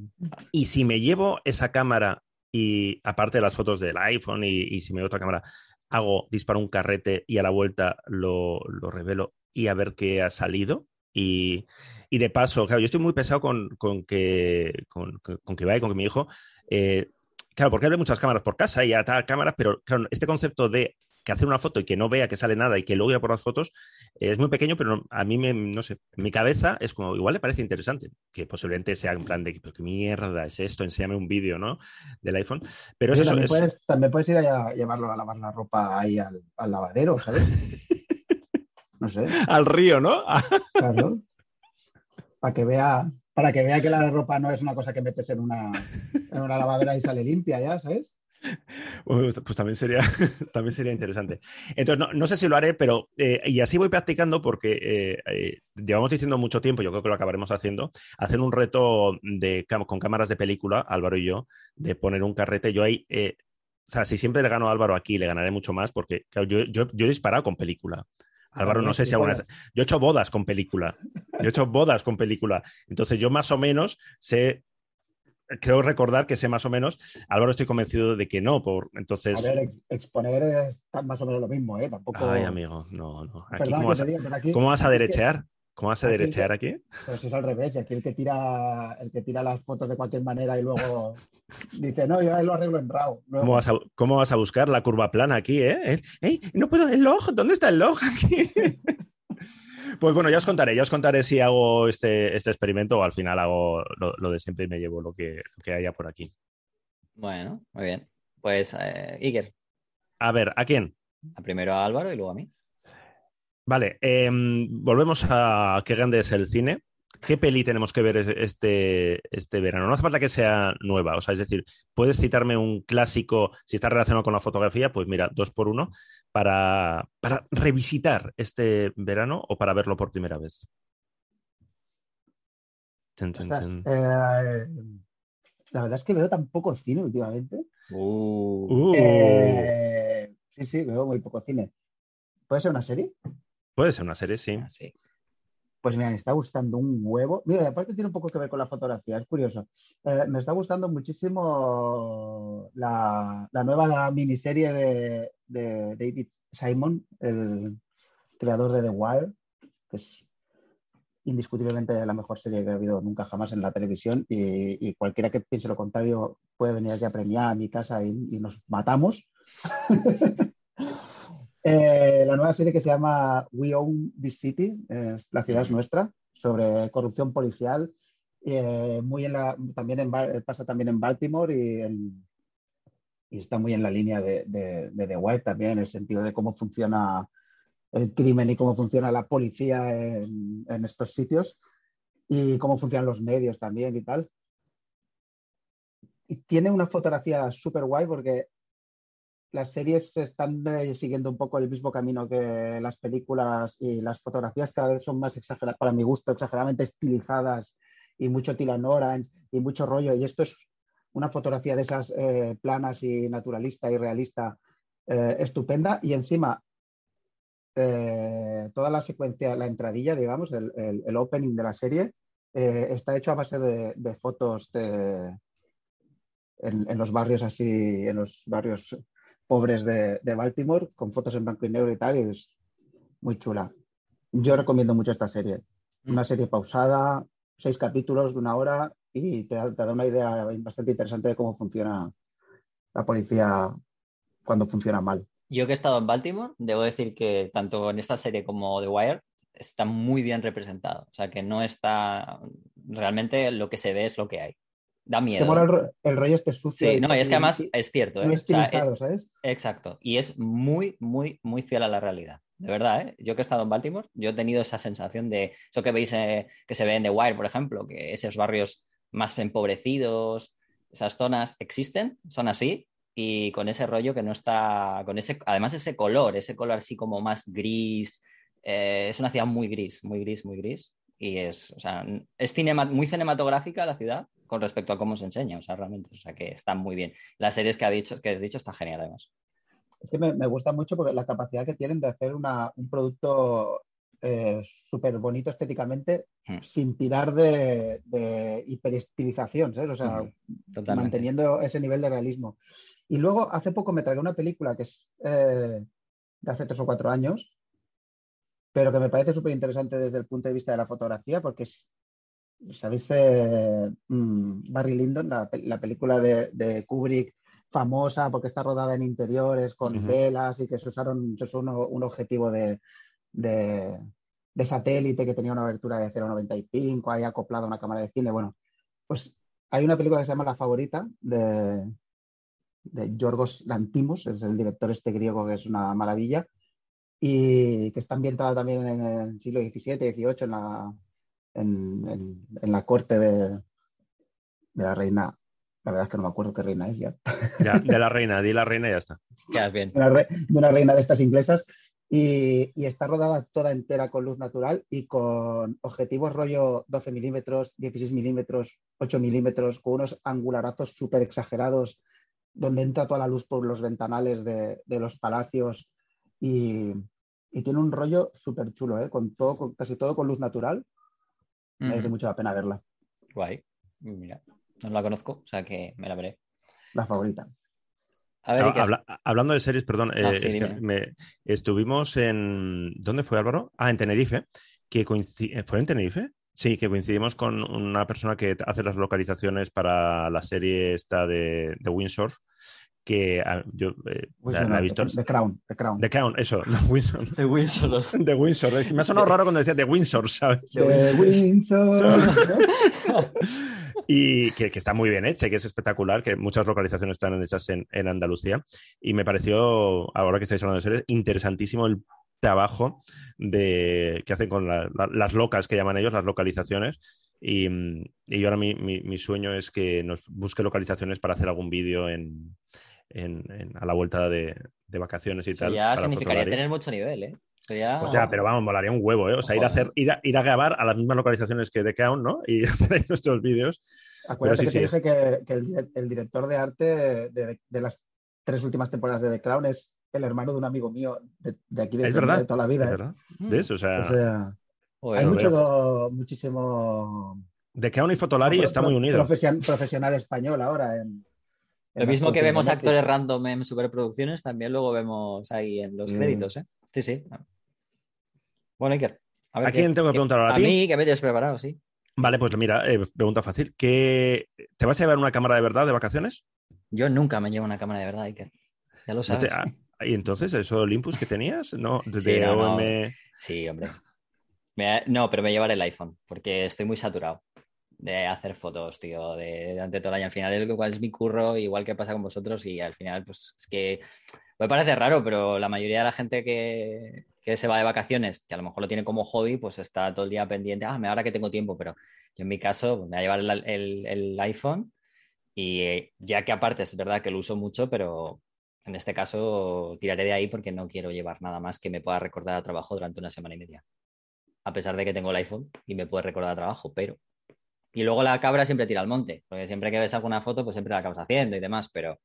Y si me llevo esa cámara y aparte de las fotos del iPhone y, si me llevo otra cámara, hago, disparo un carrete y a la vuelta lo, lo revelo y a ver qué ha salido. Y, y de paso, claro, yo estoy muy pesado con, que, con, que vaya, con que mi hijo. Eh, claro, porque hay muchas cámaras por casa y tal cámaras, pero claro, este concepto de que hacer una foto y que no vea que sale nada y que luego vea por las fotos eh, es muy pequeño, pero a mí, me, no sé, en mi cabeza es como, igual le parece interesante, que posiblemente sea en plan de, pero qué mierda es esto, enséñame un vídeo, ¿no? Del iPhone. Pero eso
también,
es...
puedes, también puedes ir a llevarlo a lavar la ropa ahí al, al lavadero, ¿sabes? No sé.
Al río, ¿no?
claro para que vea, para que vea que la ropa no es una cosa que metes en una, en una lavadora y sale limpia, ya, ¿sabes?
Pues, también sería, también sería interesante. Entonces, no, sé si lo haré, pero eh, y así voy practicando porque eh, eh, llevamos diciendo mucho tiempo, yo creo que lo acabaremos haciendo, hacer un reto de, con cámaras de película, Álvaro y yo, de poner un carrete. Yo ahí, o sea, si siempre le gano a Álvaro aquí, le ganaré mucho más porque yo, yo, yo he disparado con película. Álvaro, no sé si alguna vez. Yo he hecho bodas con película. Yo he hecho bodas con película. Entonces, yo más o menos sé. Creo recordar que sé más o menos. Álvaro, estoy convencido de que no. Por, entonces...
A ver, exponer es más o menos lo mismo, ¿eh? Tampoco.
Ay, amigo, no, no. ¿cómo, vas, ¿cómo vas a derechear? ¿Cómo vas a derechear aquí?
Pues es al revés, aquí el que tira, el que tira las fotos de cualquier manera y luego dice, no, yo lo arreglo en RAW.
¿Cómo vas, a, ¿Cómo vas, a, buscar la curva plana aquí, eh? ¡Ey! No puedo, el log, ¿dónde está el log aquí? Pues bueno, ya os contaré, ya os contaré si hago este, este experimento o al final hago lo, de siempre y me llevo lo que, haya por aquí.
Bueno, muy bien. Pues, eh, Iker.
A ver, ¿a quién?
A primero a Álvaro y luego a mí.
Vale, em, volvemos a qué grande es el cine. ¿Qué peli tenemos que ver este, este verano? No hace falta que sea nueva, o sea, es decir, puedes citarme un clásico, si está relacionado con la fotografía, pues mira, dos por uno, para, revisitar este verano o para verlo por primera vez.
Eh, la verdad es que veo tan poco cine últimamente.
Uh.
Uh.
Eh, sí, sí, veo muy poco cine. ¿Puede ser una serie?
Puede ser una serie, sí.
Ah, sí.
Pues me está gustando un huevo. Mira, aparte tiene un poco que ver con la fotografía, es curioso. Eh, me está gustando muchísimo la, nueva miniserie de, David Simon, el creador de The Wire, que es indiscutiblemente la mejor serie que ha habido nunca jamás en la televisión y, cualquiera que piense lo contrario puede venir aquí a premiar a mi casa y, y nos matamos. Eh, la nueva serie que se llama We Own This City, la ciudad es nuestra, sobre corrupción policial, eh, muy en la, también pasa también en Baltimore y, está muy en la línea de, The White también, en el sentido de cómo funciona el crimen y cómo funciona la policía en, en estos sitios y cómo funcionan los medios también y tal. Y tiene una fotografía súper guay porque las series están eh, siguiendo un poco el mismo camino que las películas y las fotografías cada vez son más exageradas, para mi gusto, exageradamente estilizadas y mucho Tilan Orange y mucho rollo. Y esto es una fotografía de esas eh, planas y naturalista y realista eh, estupenda. Y encima, toda la secuencia, la entradilla, digamos, el, opening de la serie, está hecho a base de, fotos de, en, los barrios así, en los barrios pobres de, Baltimore, con fotos en blanco y negro y tal, y es muy chula. Yo recomiendo mucho esta serie. Mm. Una serie pausada, seis capítulos de una hora y te, da una idea bastante interesante de cómo funciona la policía cuando funciona mal.
Yo que he estado en Baltimore, debo decir que tanto en esta serie como The Wire está muy bien representado. O sea, que no está realmente lo que se ve es lo que hay da miedo.
Te mola el, rollo este sucio.
Sí, no, es que además es cierto.
¿eh? Estilizado, ¿sabes?
Exacto. Y es muy, muy, muy fiel a la realidad. De verdad, ¿eh? Yo que he estado en Baltimore, yo he tenido esa sensación de eso que veis eh, que se ve en The Wire, por ejemplo, que esos barrios más empobrecidos, esas zonas existen, son así, y con ese rollo que no está, con ese, además ese color, ese color así como más gris, eh, es una ciudad muy gris, muy gris, muy gris, y es, o sea, es muy cinematográfica la ciudad, con respecto a cómo se enseña, o sea, realmente, o sea, que están muy bien. Las series que, ha dicho, que has dicho está genial, además.
Es que me, gusta mucho porque la capacidad que tienen de hacer un producto eh, súper bonito estéticamente hmm. sin tirar de, de hiperestilización, ¿sabes? O sea, hmm, manteniendo ese nivel de realismo. Y luego, hace poco me tragué una película que es eh, de hace tres o cuatro años, pero que me parece súper interesante desde el punto de vista de la fotografía, porque es, ¿Sabéis eh, mm, Barry Lyndon, la, película de, Kubrick, famosa porque está rodada en interiores con velas y que se usaron, se un objetivo de, satélite que tenía una abertura de 0,95, ahí acoplado a una cámara de cine. Bueno, pues hay una película que se llama La Favorita de, de Yorgos Lantimos, es el director este griego que es una maravilla, y que está ambientada también en el siglo XVII, XVIII, en la, en, la corte de, la reina. La verdad es que no me acuerdo qué reina es ya.
de la reina, di la reina y ya está.
Ya, bien.
De una, reina de estas inglesas. Y, está rodada toda entera con luz natural y con objetivos rollo 12 milímetros, 16 milímetros, 8 milímetros, con unos angularazos súper exagerados, donde entra toda la luz por los ventanales de, los palacios y, tiene un rollo súper chulo, ¿eh? con todo, casi todo con luz natural me hace mucho la pena verla.
Guay. Mira, no la conozco, o sea que me la veré.
La favorita.
hablando de series, perdón, ah, eh, estuvimos en. ¿Dónde fue Álvaro? Ah, en Tenerife. Que eh, ¿Fue en Tenerife? Sí, que coincidimos con una persona que hace las localizaciones para la serie esta de, de Windsor. Que ah, yo eh, la, he visto.
The Crown, The Crown.
The Crown, eso, The Windsor.
The Windsor.
The Windsor. Me ha sonado raro cuando decía The Windsor, ¿sabes?
The Windsor.
y que, está muy bien hecha, que es espectacular, que muchas localizaciones están hechas en, en Andalucía. Y me pareció, ahora que estáis hablando de series, interesantísimo el trabajo de, que hacen con las locas que llaman ellos, las localizaciones. Y, y ahora mi, mi, sueño es que nos busque localizaciones para hacer algún vídeo en, a la vuelta de, vacaciones y tal.
Ya significaría tener mucho nivel, ¿eh?
Ya... Pues ya, pero vamos, molaría un huevo, ¿eh? O sea, ir a, hacer, ir a, ir a grabar a las mismas localizaciones que The Count, ¿no? Y hacer nuestros vídeos.
Acuérdate que te dije que, el, director de arte de, las tres últimas temporadas de The Crown es el hermano de un amigo mío de, aquí de, de, toda la vida. ¿eh?
¿Ves? O sea,
hay mucho, muchísimo.
The Crown y Fotolari está muy unido.
profesional español ahora en,
lo mismo que vemos actores random en superproducciones, también luego vemos ahí en los mm. créditos, ¿eh? Sí, sí. Bueno, Iker.
A, quién tengo que preguntar ahora?
¿A, mí, que me hayas preparado, sí.
Vale, pues mira, eh, pregunta fácil. ¿Qué... ¿Te vas a llevar una cámara de verdad de vacaciones?
Yo nunca me llevo una cámara de verdad, Iker. Ya lo sabes.
Ah, ¿Y entonces eso Olympus que tenías? ¿No?
Desde sí, sí, hombre. No, pero me llevaré el iPhone porque estoy muy saturado de hacer fotos, tío, de, durante todo el año. Al final es, es mi curro, igual que pasa con vosotros, y al final, pues es que me parece raro, pero la mayoría de la gente que, que, se va de vacaciones, que a lo mejor lo tiene como hobby, pues está todo el día pendiente, ah, ahora que tengo tiempo, pero yo en mi caso me voy a llevar el, el, iPhone y eh, ya que aparte es verdad que lo uso mucho, pero en este caso tiraré de ahí porque no quiero llevar nada más que me pueda recordar a trabajo durante una semana y media. A pesar de que tengo el iPhone y me puede recordar a trabajo, pero y luego la cabra siempre tira al monte, porque siempre que ves alguna foto, pues siempre la acabas haciendo y demás, pero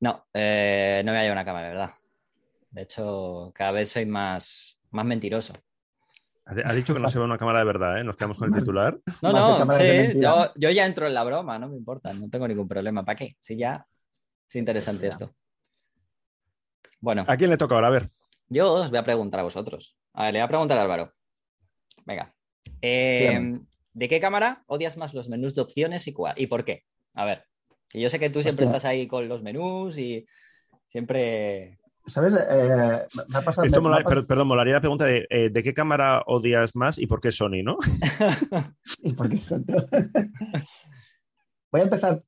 no, eh, no me ha una cámara, de verdad. De hecho, cada vez soy más, más mentiroso.
Ha dicho que no se ve una cámara de verdad, ¿eh? Nos quedamos con el titular.
No, no, sí, yo, ya entro en la broma, no me importa, no tengo ningún problema. ¿Para qué? Si ya es interesante esto. Bueno.
¿A quién le toca ahora? A ver.
Yo os voy a preguntar a vosotros. A ver, le voy a preguntar a Álvaro. Venga. Eh, ¿De qué cámara odias más los menús de opciones y cuál? ¿Y por qué? A ver, yo sé que tú siempre estás ahí con los menús y siempre...
¿Sabes? Eh, me ha pasado,
Perdón, molaría la pregunta de eh, ¿de qué cámara odias más y por qué Sony, no?
¿Y por qué Sony? Voy a empezar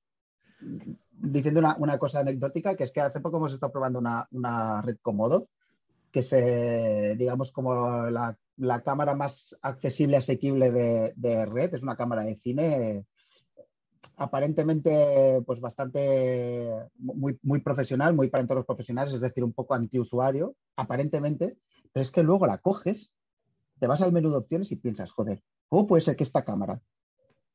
diciendo una, cosa anecdótica, que es que hace poco hemos estado probando una, una red Comodo, que se, digamos, como la la cámara más accesible, asequible de, red. Es una cámara de cine aparentemente pues bastante muy, muy profesional, muy para todos los profesionales, es decir, un poco antiusuario, aparentemente, pero es que luego la coges, te vas al menú de opciones y piensas, joder, ¿cómo puede ser que esta cámara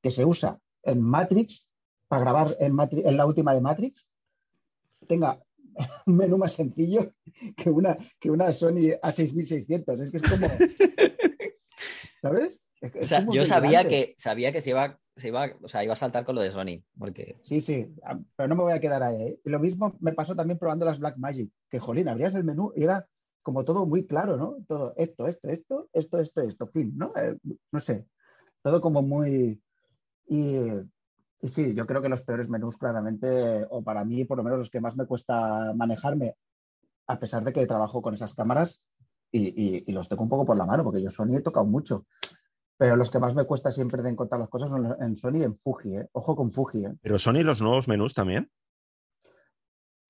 que se usa en Matrix para grabar en, en la última de Matrix tenga un menú más sencillo que una, que una Sony A6600. Es que es como. ¿Sabes?
yo sabía que, sabía que se iba, se iba, o sea, iba a saltar con lo de Sony. Porque...
Sí, sí, pero no me voy a quedar ahí. ¿eh? Y lo mismo me pasó también probando las Black Magic, que jolín, abrías el menú y era como todo muy claro, ¿no? Todo esto, esto, esto, esto, esto, esto, fin, ¿no? Eh, no sé, todo como muy... Y y sí, yo creo que los peores menús claramente, o para mí por lo menos los que más me cuesta manejarme, a pesar de que trabajo con esas cámaras y, los tengo un poco por la mano, porque yo Sony he tocado mucho. Pero los que más me cuesta siempre de encontrar las cosas son en Sony y en Fuji, ¿eh? Ojo con Fuji, ¿eh?
¿Pero Sony los nuevos menús también?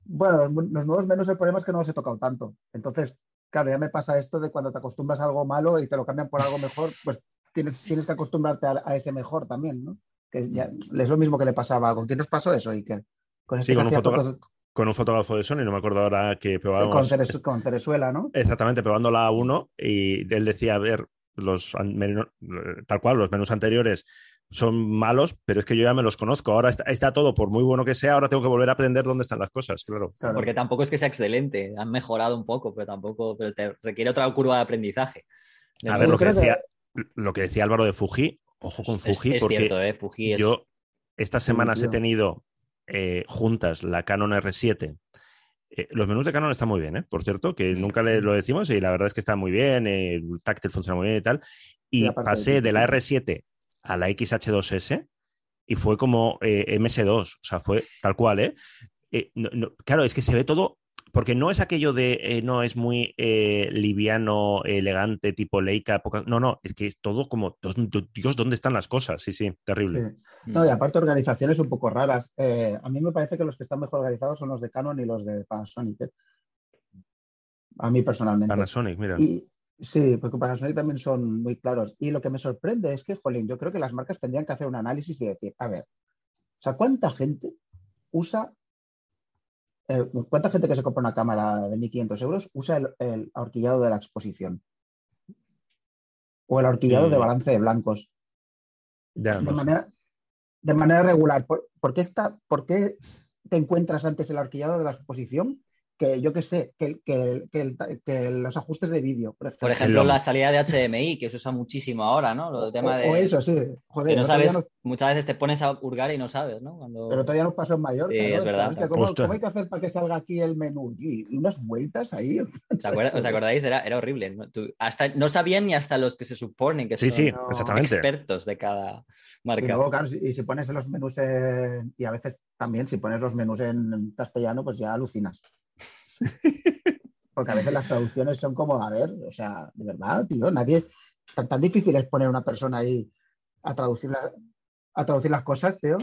Bueno, los nuevos menús el problema es que no los he tocado tanto. Entonces, claro, ya me pasa esto de cuando te acostumbras a algo malo y te lo cambian por algo mejor, pues tienes, tienes que acostumbrarte a ese mejor también, ¿no? Que ya, es lo mismo que le pasaba. ¿Con quién nos pasó eso, Iker?
Con, este con, un con, un fotógrafo de Sony, no me acuerdo ahora que
probábamos. Con, Cerezuela, ¿no?
Exactamente, probando la A1 y él decía, a ver, los tal cual, los menús anteriores son malos, pero es que yo ya me los conozco. Ahora está, todo, por muy bueno que sea, ahora tengo que volver a aprender dónde están las cosas, claro.
Porque tampoco es que sea excelente, han mejorado un poco, pero tampoco, pero te requiere otra curva de aprendizaje.
A ver, lo que, decía, lo que decía Álvaro de Fuji, Ojo con Fuji, porque ¿eh? yo estas semanas he tenido eh, juntas la Canon R7. Eh, los menús de Canon están muy bien, por cierto, que nunca le, lo decimos y la verdad es que está muy bien, el táctil funciona muy bien y tal. Y pasé de la R7 a la XH2S y fue como MS2, o sea, fue tal cual, ¿eh? eh, claro, es que se ve todo porque no es aquello de eh, no es muy eh, liviano, elegante, tipo Leica, poca... no, no, es que es todo como, Dios, ¿dónde están las cosas? Sí, sí, terrible.
No, y aparte organizaciones un poco raras. Eh, a mí me parece que los que están mejor organizados son los de Canon y los de Panasonic. A mí personalmente.
Panasonic, mira.
sí, porque Panasonic también son muy claros. Y lo que me sorprende es que, jolín, yo creo que las marcas tendrían que hacer un análisis y decir, a ver, o sea, ¿cuánta gente usa eh, ¿cuánta gente que se compra una cámara de 1.500 euros usa el, ahorquillado de la exposición? O el ahorquillado de mm. balance de blancos. de, manera, de, manera, regular. ¿Por, qué está, ¿Por qué te encuentras antes el ahorquillado de la exposición que yo que sé, que, que, los ajustes de vídeo.
Por ejemplo, la salida de HDMI, que se usa muchísimo ahora, ¿no? Lo tema de...
o, eso, sí.
Joder, no sabes, muchas veces te pones a hurgar y no sabes, ¿no?
Pero todavía nos pasó en Mallorca.
Sí, es verdad.
¿cómo, hay que hacer para que salga aquí el menú? Y, unas vueltas ahí.
¿Os acordáis? Era, era horrible. ¿no? hasta, no sabían ni hasta los que se suponen que son
sí,
expertos de cada marca. Y,
luego, claro, y si pones los menús y a veces también si pones los menús en castellano, pues ya alucinas. Porque a veces las traducciones son como, a ver, o sea, de verdad, tío, nadie. Tan, difícil es poner una persona ahí a traducir, a traducir las cosas, tío.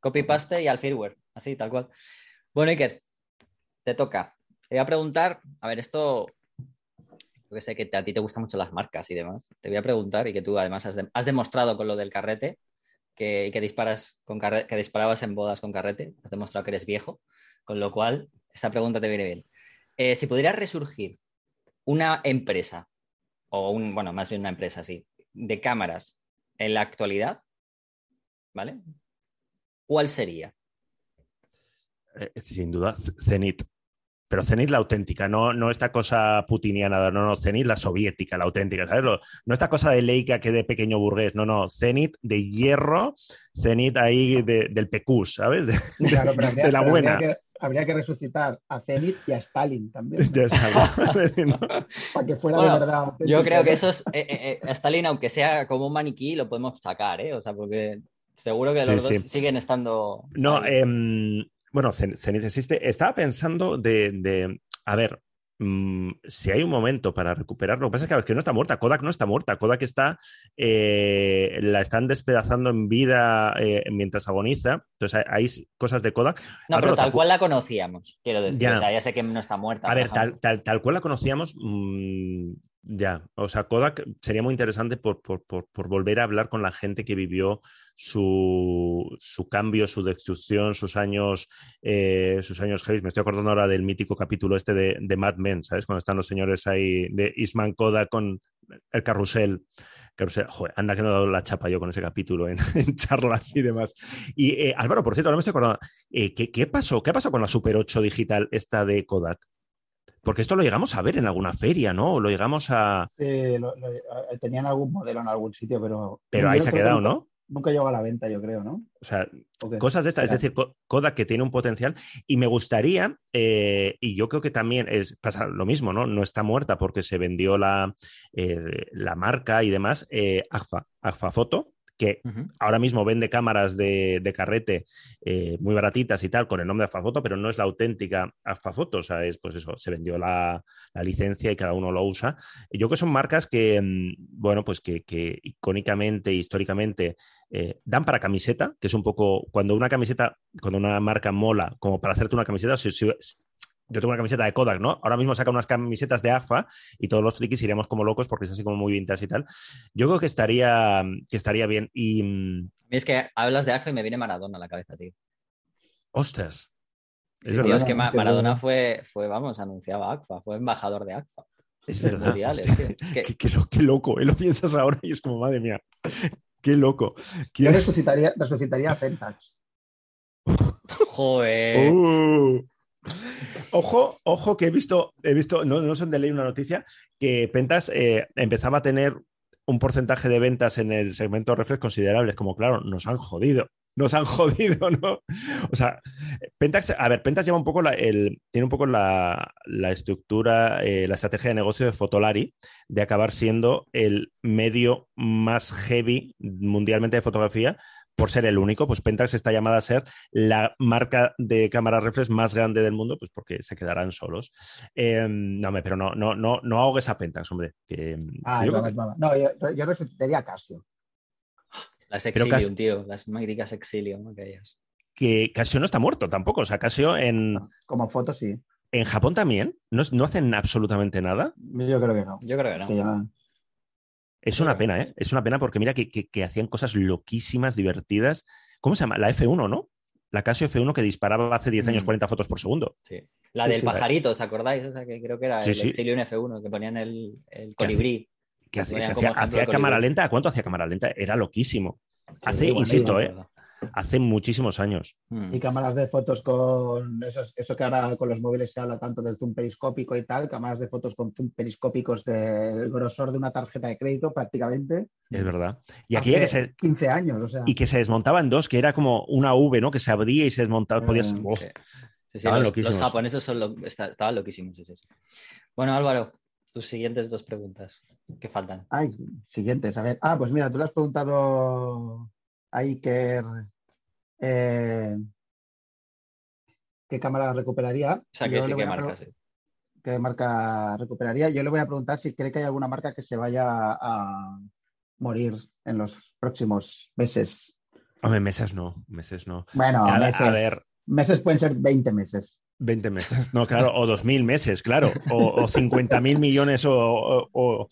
Copy-paste y al firmware, así, tal cual. Bueno, Iker, te toca. Te voy a preguntar, a ver, esto, yo sé que a ti te gustan mucho las marcas y demás. Te voy a preguntar, y que tú además has, demostrado con lo del carrete, que, que disparas con que disparabas en bodas con carrete, has demostrado que eres viejo, con lo cual esta pregunta te viene bien. Eh, si pudiera resurgir una empresa, o un, bueno, más bien una empresa, sí, de cámaras en la actualidad, ¿vale? ¿Cuál sería?
Eh, sin duda, Zenit. Pero Zenit la auténtica, no, no esta cosa putiniana, no, no, Zenit la soviética, la auténtica, ¿sabes? no esta cosa de Leica que de pequeño burgués, no, no, Zenit de hierro, Zenit ahí del pecus, ¿sabes? De, la buena
habría que resucitar a Zenit y a Stalin también. Para que fuera de verdad.
Yo creo que eso es. Eh, eh, eh, Stalin, aunque sea como un maniquí, lo podemos sacar, ¿eh? O sea, porque seguro que los dos siguen estando.
No, em, bueno, Zenit existe. Estaba pensando de, de. A ver, Mm, si hay un momento para recuperarlo, lo que pasa es que, no está muerta, Kodak no está muerta, Kodak está, eh, la están despedazando en vida eh, mientras agoniza, entonces hay, cosas de Kodak.
No, pero tal cual la conocíamos, quiero decir, ya, o sea, ya sé que no está muerta.
A ver, tal, tal, tal, cual la conocíamos, mm, ya, o sea, Kodak sería muy interesante por, volver a hablar con la gente que vivió su, cambio, su destrucción, sus años, eh, sus años heavy. Me estoy acordando ahora del mítico capítulo este de, Mad Men, ¿sabes? Cuando están los señores ahí de Isman Kodak con el carrusel. carrusel. Joder, anda que no he dado la chapa yo con ese capítulo en, charlas y demás. Y eh, Álvaro, por cierto, ahora me estoy acordando, eh, ¿qué, ¿qué, pasó? ¿Qué pasó con la Super 8 digital esta de Kodak? Porque esto lo llegamos a ver en alguna feria, ¿no? Lo llegamos a.
tenían algún modelo en algún sitio, pero.
Pero ahí se ha quedado, ¿no?
Nunca llegó a la venta, yo creo, ¿no?
O sea, cosas de estas, es decir, Kodak que tiene un potencial. Y me gustaría, eh, y yo creo que también es pasa lo mismo, ¿no? No está muerta porque se vendió la, eh, la marca y demás. Eh, Agfa, Agfa Foto, que ahora mismo vende cámaras de, carrete eh, muy baratitas y tal con el nombre de Foto, pero no es la auténtica Foto, o sea, es pues eso, se vendió la, licencia y cada uno lo usa. Yo creo que son marcas que, mm, bueno, pues que, icónicamente, históricamente, eh, dan para camiseta, que es un poco cuando una camiseta, cuando una marca mola, como para hacerte una camiseta, si, yo tengo una camiseta de Kodak, ¿no? Ahora mismo saca unas camisetas de AFA y todos los frikis iremos como locos porque es así como muy vintage y tal. Yo creo que estaría, que estaría bien. Y...
Mm, es que hablas de AFA y me viene Maradona a la cabeza, tío.
Ostras.
Es, verdad. es que Maradona fue, fue, vamos, anunciaba ACFA, fue embajador de ACFA.
Es verdad. qué, loco, ¿eh? lo piensas ahora y es como, madre mía, qué loco.
Yo resucitaría, resucitaría a Pentax.
Joder. Uh.
Ojo, ojo que he visto, he visto, no, no son de ley una noticia, que Pentas eh, empezaba a tener un porcentaje de ventas en el segmento reflex considerables, como claro, nos han jodido, nos han jodido, ¿no? O sea, Pentax, a ver, Pentas lleva un poco la, el, tiene un poco la, estructura, eh, la estrategia de negocio de Fotolari de acabar siendo el medio más heavy mundialmente de fotografía por ser el único, pues Pentax está llamada a ser la marca de cámaras reflex más grande del mundo, pues porque se quedarán solos. Em, no, pero no, no, no, no ahogues a Pentax, hombre.
ah, yo, no, yo, yo resucitaría a Casio.
Las Exilium, tío, las magníficas Exilium, aquellas.
Que Casio no está muerto tampoco, o sea, Casio en...
Como foto sí.
¿En Japón también? ¿No, ¿No, hacen absolutamente nada?
Yo creo que no.
Yo creo que no.
Es una pena, ¿eh? Es una pena porque mira que, hacían cosas loquísimas, divertidas. ¿Cómo se llama? La F1, ¿no? La Casio F1 que disparaba hace 10 años 40 mm. fotos por segundo.
Sí. La del pajarito, ¿os acordáis? O sea, que creo que era el Exilium F1, que ponían el, colibrí.
Que hacía, cámara lenta. ¿Cuánto hacía cámara lenta? Era loquísimo. Hace, insisto, ¿eh? Hace muchísimos años.
Hmm. Y cámaras de fotos con eso, que ahora con los móviles se habla tanto del zoom periscópico y tal, cámaras de fotos con zoom periscópicos del grosor de una tarjeta de crédito prácticamente.
Es verdad. Y aquí que se,
15 años, o sea.
Y que se desmontaba en dos, que era como una V, ¿no? Que se abría y se desmontaba. Podías...
los, japoneses son estaban loquísimos. Bueno, Álvaro, tus siguientes dos preguntas. ¿Qué faltan?
Ay, siguientes. A ver. Ah, pues mira, tú le has preguntado Iker eh, qué cámara recuperaría.
O sea, que sí, qué marca,
¿Qué marca recuperaría? Yo le voy a preguntar si cree que hay alguna marca que se vaya a morir en los próximos meses.
Hombre, meses no, meses no.
Bueno, meses, a ver. meses pueden ser 20 meses.
20 meses, no, claro, o 2.000 meses, claro, o, o 50.000 millones, o...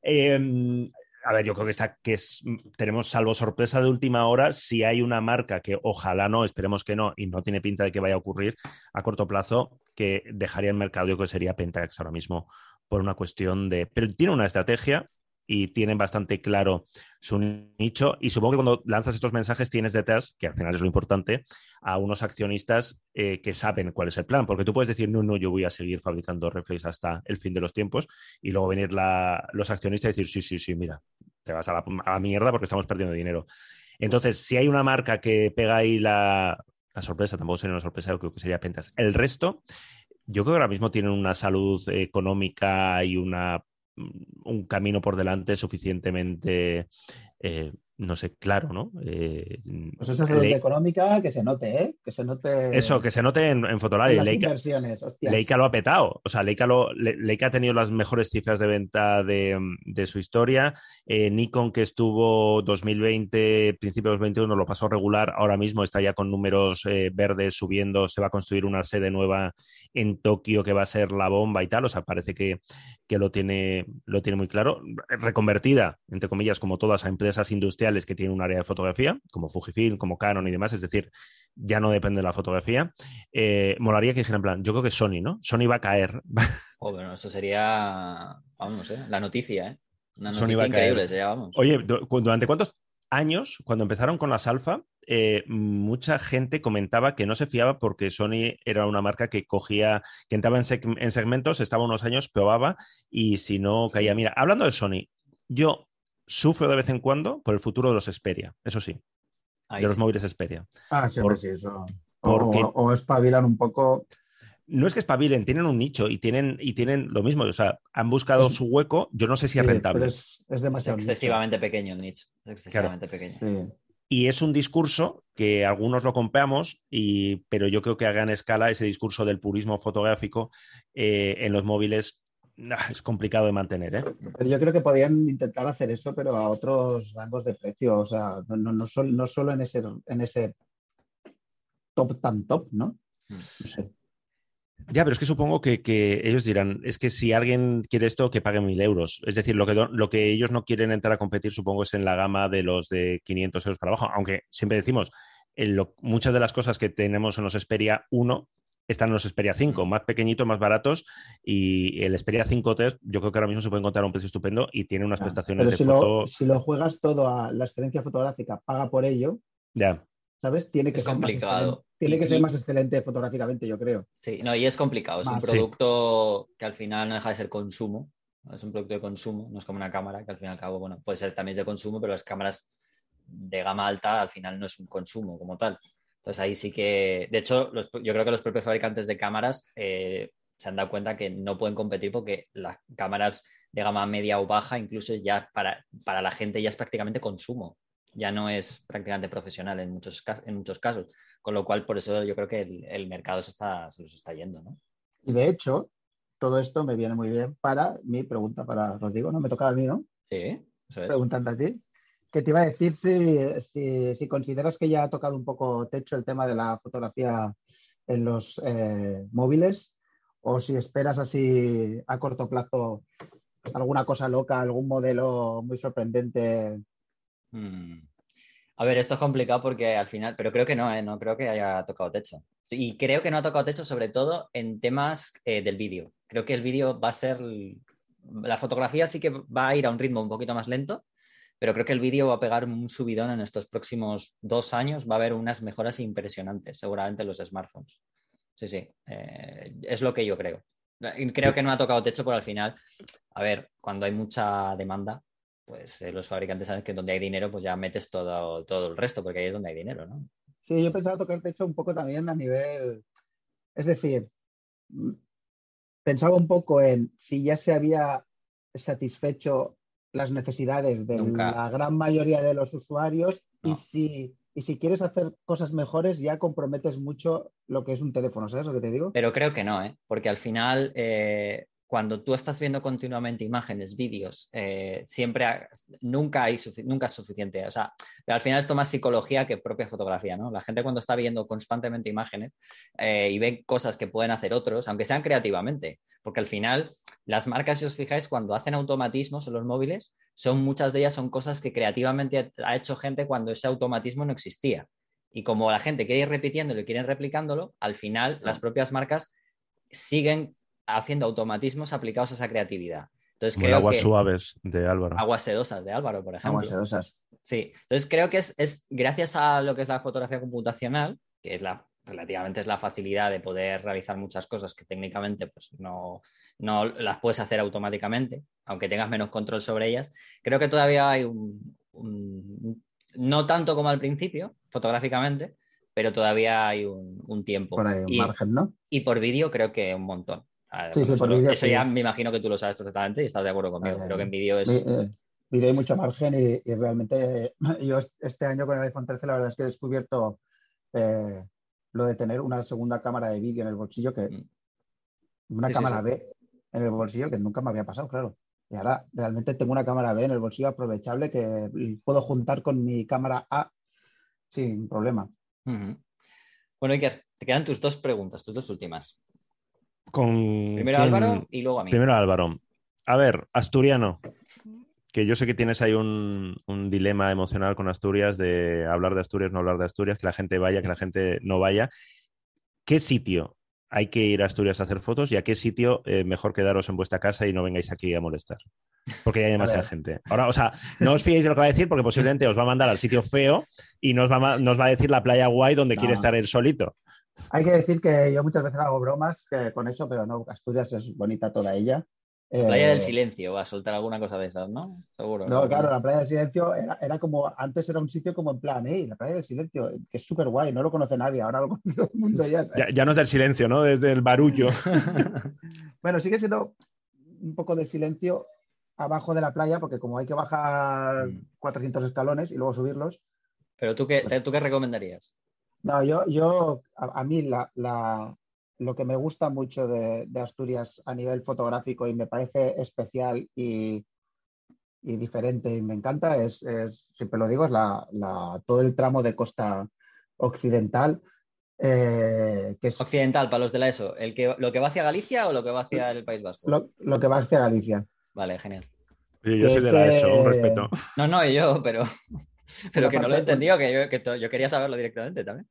Em, a ver, yo creo que, está, que es, tenemos, salvo sorpresa de última hora, si hay una marca que ojalá no, esperemos que no, y no tiene pinta de que vaya a ocurrir a corto plazo, que dejaría el mercado, yo creo que sería Pentax ahora mismo, por una cuestión de... Pero tiene una estrategia y tienen bastante claro su nicho. Y supongo que cuando lanzas estos mensajes tienes detrás, que al final es lo importante, a unos accionistas eh, que saben cuál es el plan. Porque tú puedes decir, no, no, yo voy a seguir fabricando reflex hasta el fin de los tiempos. Y luego venir los accionistas y decir, sí, sí, sí, mira, te vas a la, mierda porque estamos perdiendo dinero. Entonces, si hay una marca que pega ahí la, la sorpresa, tampoco sería una sorpresa, creo que sería Pentas. El resto, yo creo que ahora mismo tienen una salud económica y una un camino por delante suficientemente, eh, no sé, claro, ¿no?
Eh, pues esa salud económica que se note, ¿eh? Que se note.
Eso, que se note en, en Fotolari. Leica, Leica, lo ha petado. O sea, Leica, lo, Leica ha tenido las mejores cifras de venta de, de su historia. Eh, Nikon, que estuvo 2020, principios de 2021, lo pasó regular. Ahora mismo está ya con números verdes subiendo. Se va a construir una sede nueva en Tokio que va a ser la bomba y tal. O sea, parece que, que lo tiene, lo tiene muy claro. Reconvertida, entre comillas, como todas, a empresas industriales que tienen un área de fotografía, como Fujifilm, como Canon y demás, es decir, ya no depende de la fotografía. Eh, molaría que dijera en plan, yo creo que Sony, ¿no? Sony va a caer.
Oh, bueno, eso sería, vamos, ¿eh? la noticia, ¿eh? Una noticia increíble, sería, vamos.
Oye, ¿durante cuántos años, cuando empezaron con las alfa, eh, mucha gente comentaba que no se fiaba porque Sony era una marca que cogía, que entraba en, segmentos, estaba unos años, probaba y si no caía. Mira, hablando de Sony, yo sufro de vez en cuando por el futuro de los Xperia, eso sí, de los móviles Xperia.
Ah, sí, sí, eso. O, espabilan un poco
no es que espabilen, tienen un nicho y tienen, y tienen lo mismo. O sea, han buscado su hueco. Yo no sé si es rentable.
es, demasiado.
excesivamente pequeño el nicho. excesivamente pequeño.
Y es un discurso que algunos lo compramos, y, pero yo creo que a gran escala ese discurso del purismo fotográfico eh, en los móviles es complicado de mantener. ¿eh?
Pero yo creo que podrían intentar hacer eso, pero a otros rangos de precio. O sea, no, no, no, solo en ese, en ese top tan top, ¿no? Mm. No sé.
Ya, pero es que supongo que, ellos dirán, es que si alguien quiere esto, que pague mil euros. Es decir, lo que, lo que ellos no quieren entrar a competir, supongo, es en la gama de los de 500 euros para abajo. Aunque siempre decimos, muchas de las cosas que tenemos en los Xperia 1 están los Xperia 5, más pequeñitos, más baratos. Y el Xperia 5 Test, yo creo que ahora mismo se puede encontrar a un precio estupendo y tiene unas prestaciones de
si
foto.
Lo, si lo juegas todo a la excelencia fotográfica, paga por ello.
Ya.
¿Sabes? Tiene que
es complicado.
Tiene que ser más excelente fotográficamente, yo creo.
Sí, no, y es complicado. Es un producto que al final no deja de ser consumo. Es un producto de consumo, no es como una cámara, que al fin y al cabo, bueno, puede ser también de consumo, pero las cámaras de gama alta al final no es un consumo como tal. Entonces ahí sí que, de hecho, yo creo que los propios fabricantes de cámaras eh, se han dado cuenta que no pueden competir porque las cámaras de gama media o baja, incluso ya para, para la gente ya es prácticamente consumo. ya no es prácticamente profesional en muchos, en muchos casos, con lo cual por eso yo creo que el, mercado se, está, se los está yendo, ¿no?
Y de hecho, todo esto me viene muy bien para mi pregunta para Rodrigo, ¿no? Me tocaba a mí, ¿no?
Sí, eso es.
Preguntando a ti. Que te iba a decir si, si, consideras que ya ha tocado un poco techo el tema de la fotografía en los eh, móviles o si esperas así a corto plazo alguna cosa loca, algún modelo muy sorprendente.
Hmm. A ver, esto es complicado porque al final, pero creo que no, ¿eh? no creo que haya tocado techo. Y creo que no ha tocado techo sobre todo en temas eh, del vídeo. Creo que el vídeo va a ser, la fotografía sí que va a ir a un ritmo un poquito más lento, pero creo que el vídeo va a pegar un subidón en estos próximos dos años. Va a haber unas mejoras impresionantes, seguramente en los smartphones. Sí, sí, eh, es lo que yo creo. Creo que no ha tocado techo, pero al final, a ver, cuando hay mucha demanda, pues eh, los fabricantes saben que donde hay dinero, pues ya metes todo, todo el resto, porque ahí es donde hay dinero, ¿no?
Sí, yo pensaba tocar techo un poco también a nivel, es decir, pensaba un poco en si ya se había satisfecho las necesidades de la gran mayoría de los usuarios y si y si quieres hacer cosas mejores ya comprometes mucho lo que es un teléfono, ¿sabes lo que te digo?
Pero creo que no, ¿eh? porque al final eh, cuando tú estás viendo continuamente imágenes, vídeos, eh, siempre nunca hay nunca es suficiente. O sea, al final esto más psicología que propia fotografía, ¿no? La gente cuando está viendo constantemente imágenes eh, y ve cosas que pueden hacer otros, aunque sean creativamente, porque al final las marcas, si os fijáis, cuando hacen automatismos en los móviles, son muchas de ellas son cosas que creativamente ha hecho gente cuando ese automatismo no existía. Y como la gente quiere ir repitiéndolo y quieren replicándolo, al final las propias marcas siguen haciendo automatismos aplicados a esa creatividad. Entonces, creo
aguas suaves de Álvaro.
Aguas sedosas de Álvaro, por ejemplo.
Aguas sedosas.
Sí, entonces creo que es, gracias a lo que es la fotografía computacional, que es la relativamente es la facilidad de poder realizar muchas cosas que técnicamente pues, no, no las puedes hacer automáticamente, aunque tengas menos control sobre ellas. Creo que todavía hay un, no tanto como al principio, fotográficamente, pero todavía hay un, tiempo.
Por ahí, un margen, ¿no?
Y por vídeo creo que un montón.
Sí, sí, por vídeo,
eso ya me imagino que tú lo sabes perfectamente y estás de acuerdo conmigo. Creo que en vídeo es.
Eh, vídeo hay mucho margen y, realmente yo este año con el iPhone 13 la verdad es que he descubierto eh, lo de tener una segunda cámara de vídeo en el bolsillo que mm. una cámara B en el bolsillo que nunca me había pasado, claro. Y ahora realmente tengo una cámara B en el bolsillo aprovechable que puedo juntar con mi cámara A sin problema.
Bueno, Iker, te quedan tus dos preguntas, tus dos últimas.
Primero
Álvaro y luego a mí.
Primero Álvaro. A ver, asturiano. Que yo sé que tienes ahí un, dilema emocional con Asturias de hablar de Asturias, no hablar de Asturias, que la gente vaya, que la gente no vaya. ¿Qué sitio hay que ir a Asturias a hacer fotos y a qué sitio eh, mejor quedaros en vuestra casa y no vengáis aquí a molestar. Porque hay demasiada gente. Ahora, o sea, no os fiéis de lo que va a decir porque posiblemente os va a mandar al sitio feo y nos va a, nos va a decir la playa guay donde quiere estar él solito.
Hay que decir que yo muchas veces hago bromas con eso, pero no, Asturias es bonita toda ella.
Playa del eh, Silencio, va a soltar alguna cosa de esas, ¿no? Seguro.
No, claro, la Playa del Silencio era, como, antes era un sitio como en plan, hey, la Playa del Silencio, que es súper guay, no lo conoce nadie, ahora lo conoce todo el mundo ya.
Ya, no es del silencio, ¿no? Desde el barullo.
bueno, sigue siendo un poco de silencio abajo de la playa, porque como hay que bajar 400 mm. escalones y luego subirlos.
Pero tú qué, pues ¿tú qué recomendarías?
No, yo, yo a, mí la, lo que me gusta mucho de, Asturias a nivel fotográfico y me parece especial y, diferente y me encanta es, siempre lo digo, es la, todo el tramo de costa occidental. Eh, que es,
occidental, para los de la ESO, ¿el que, ¿lo que va hacia Galicia o lo que va hacia el País Vasco?
Lo, que va hacia Galicia.
Vale, genial.
Yo, soy de la ESO, un respeto.
No, no, yo, pero, pero que no lo he entendido, que yo, que yo quería saberlo directamente también.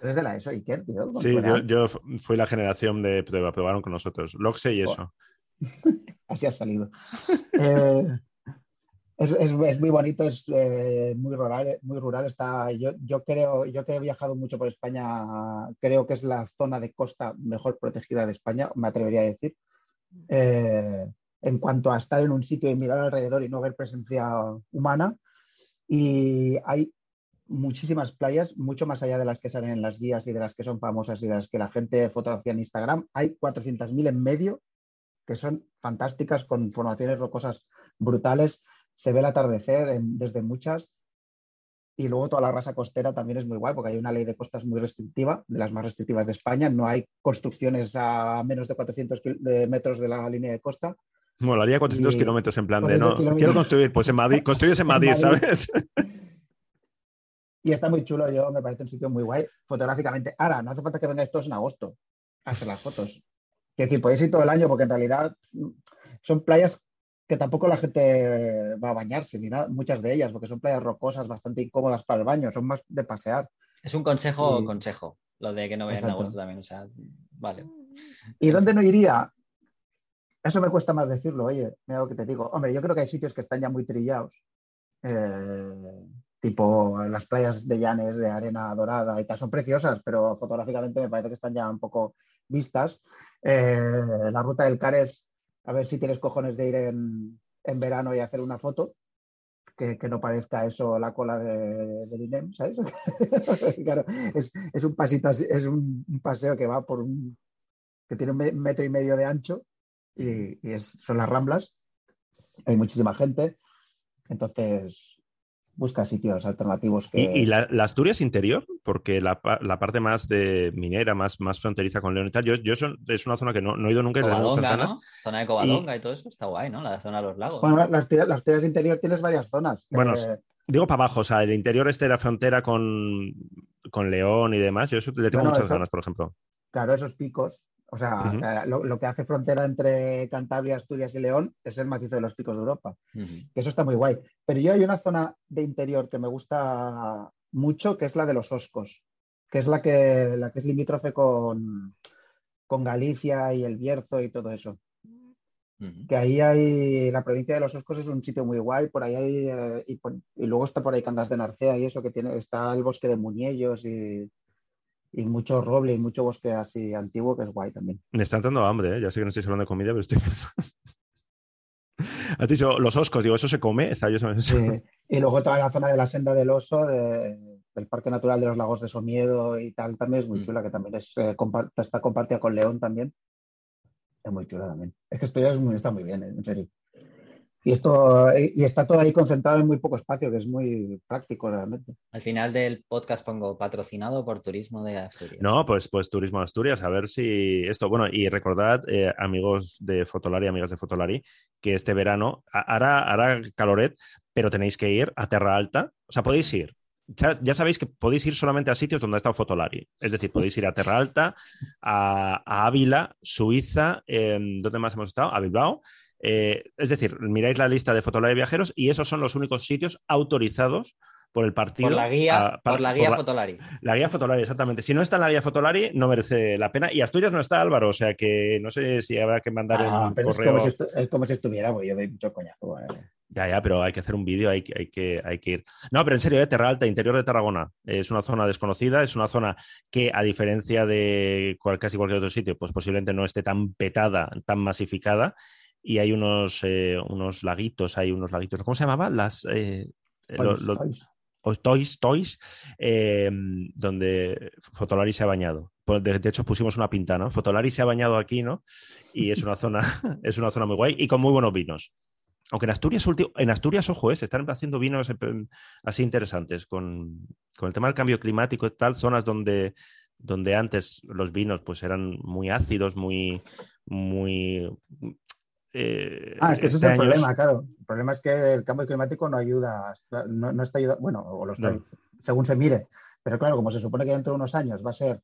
¿Eres de la ESO, Iker, tío?
Sí, yo, fui la generación de prueba, probaron con nosotros. Loxe y eso.
Así ha salido. Eh, es, muy bonito, es eh, muy rural, muy rural. Está, yo, yo creo, yo que he viajado mucho por España, creo que es la zona de costa mejor protegida de España, me atrevería a decir. Eh, en cuanto a estar en un sitio y mirar alrededor y no ver presencia humana. Y hay muchísimas playas, mucho más allá de las que salen en las guías y de las que son famosas y de las que la gente fotografía en Instagram. Hay 400.000 en medio que son fantásticas con formaciones rocosas brutales. Se ve el atardecer desde muchas. Y luego toda la rasa costera también es muy guay, porque hay una ley de costas muy restrictiva, de las más restrictivas de España. No hay construcciones a menos de 400 metros de la línea de costa.
Molaría 400 kilómetros en plan de, no, quiero construir, pues en Madrid, construyes en Madrid, ¿sabes?
Y está muy chulo, yo me parece un sitio muy guay fotográficamente. Ahora, no hace falta que vengáis todos en agosto a hacer las fotos. Que decir, podéis ir todo el año porque en realidad son playas que tampoco la gente va a bañarse, ni nada, muchas de ellas, porque son playas rocosas bastante incómodas para el baño, son más de pasear.
Es un consejo, consejo, lo de que no vayan en agosto también, o sea, vale.
¿Y dónde no iría? Eso me cuesta más decirlo, oye, mira lo que te digo. Hombre, yo creo que hay sitios que están ya muy trillados. Eh, tipo las playas de Llanes de arena dorada y tal, son preciosas, pero fotográficamente me parece que están ya un poco vistas. Eh, la ruta del Cares, a ver si tienes cojones de ir en, verano y hacer una foto, que, no parezca eso la cola de, del INEM, ¿sabes? claro, es, un pasito es un, paseo que va por un, que tiene un metro y medio de ancho y, son las ramblas, hay muchísima gente, entonces busca sitios alternativos que...
¿Y, la, Asturias interior? Porque la, parte más de minera, más, más fronteriza con León y tal, yo, yo es una zona que no, he ido nunca.
Covadonga, ¿no? Zona de Covadonga y... todo eso está guay, ¿no? La zona de los lagos.
Bueno, las, Asturias interior tienes varias zonas.
Bueno, digo para abajo, o sea, el interior este de la frontera con, con León y demás, yo eso le tengo muchas zonas, por ejemplo.
Claro, esos picos, o sea, eh, lo, que hace frontera entre Cantabria, Asturias y León es el macizo de los picos de Europa. Eso está muy guay. Pero yo hay una zona de interior que me gusta mucho, que es la de los Oscos, que es la que, la que es limítrofe con, con Galicia y el Bierzo y todo eso. Que ahí hay, la provincia de los Oscos es un sitio muy guay, por ahí hay, eh, y, y, luego está por ahí Cangas de Narcea y eso, que tiene, está el bosque de Muñellos y, y mucho roble y mucho bosque así antiguo que es guay también.
Me está dando hambre, ¿eh? ya sé que no estoy hablando de comida, pero estoy pensando. Has dicho los oscos, digo, ¿eso se come? Está, yo
sí. Y luego toda la zona de la senda del oso, del Parque Natural de los Lagos de Somiedo y tal, también es muy mm. chula, que también es, eh, está compartida con León también. Es muy chula también. Es que esto ya es muy, está muy bien, ¿eh? en serio. Y, esto, y está todo ahí concentrado en muy poco espacio, que es muy práctico realmente.
Al final del podcast pongo patrocinado por Turismo de Asturias.
No, pues, pues Turismo de Asturias, a ver si esto, bueno, y recordad, eh, amigos de Fotolari, amigas de Fotolari, que este verano hará, hará caloret, pero tenéis que ir a Terra Alta, o sea, podéis ir. Ya, sabéis que podéis ir solamente a sitios donde ha estado Fotolari. Es decir, podéis ir a Terra Alta, a, Ávila, Suiza, ¿dónde más hemos estado? A Bilbao eh, es decir, miráis la lista de Fotolari viajeros y esos son los únicos sitios autorizados por el partido.
Por la guía, por la guía Fotolari.
La guía Fotolari, exactamente. Si no está en la guía Fotolari, no merece la pena. Y Asturias no está, Álvaro, o sea que no sé si habrá que mandar ah,
un correo. Es como, si estuviera, pues yo doy mucho coñazo.
Ya, ya, pero hay que hacer un vídeo, hay, hay, que, hay que ir. No, pero en serio, de ¿eh? Terra Alta, interior de Tarragona. Es una zona desconocida, es una zona que, a diferencia de casi cualquier otro sitio, pues posiblemente no esté tan petada, tan masificada y hay unos, eh, unos laguitos, hay unos laguitos, ¿cómo se llamaban? Las... Eh,
toys,
toys. toys, eh, donde Fotolari se ha bañado. Pues, de, hecho, pusimos una pinta, ¿no? Fotolari se ha bañado aquí, ¿no? Y es una zona, es una zona muy guay y con muy buenos vinos. Aunque en Asturias, en Asturias, ojo, se están haciendo vinos así interesantes con, con, el tema del cambio climático y tal, zonas donde, donde antes los vinos pues eran muy ácidos, muy, muy
eh, ah, es que ese es este el problema, claro. El problema es que el cambio climático no ayuda, no, está ayudando, bueno, o lo según se mire. Pero claro, como se supone que dentro de unos años va a ser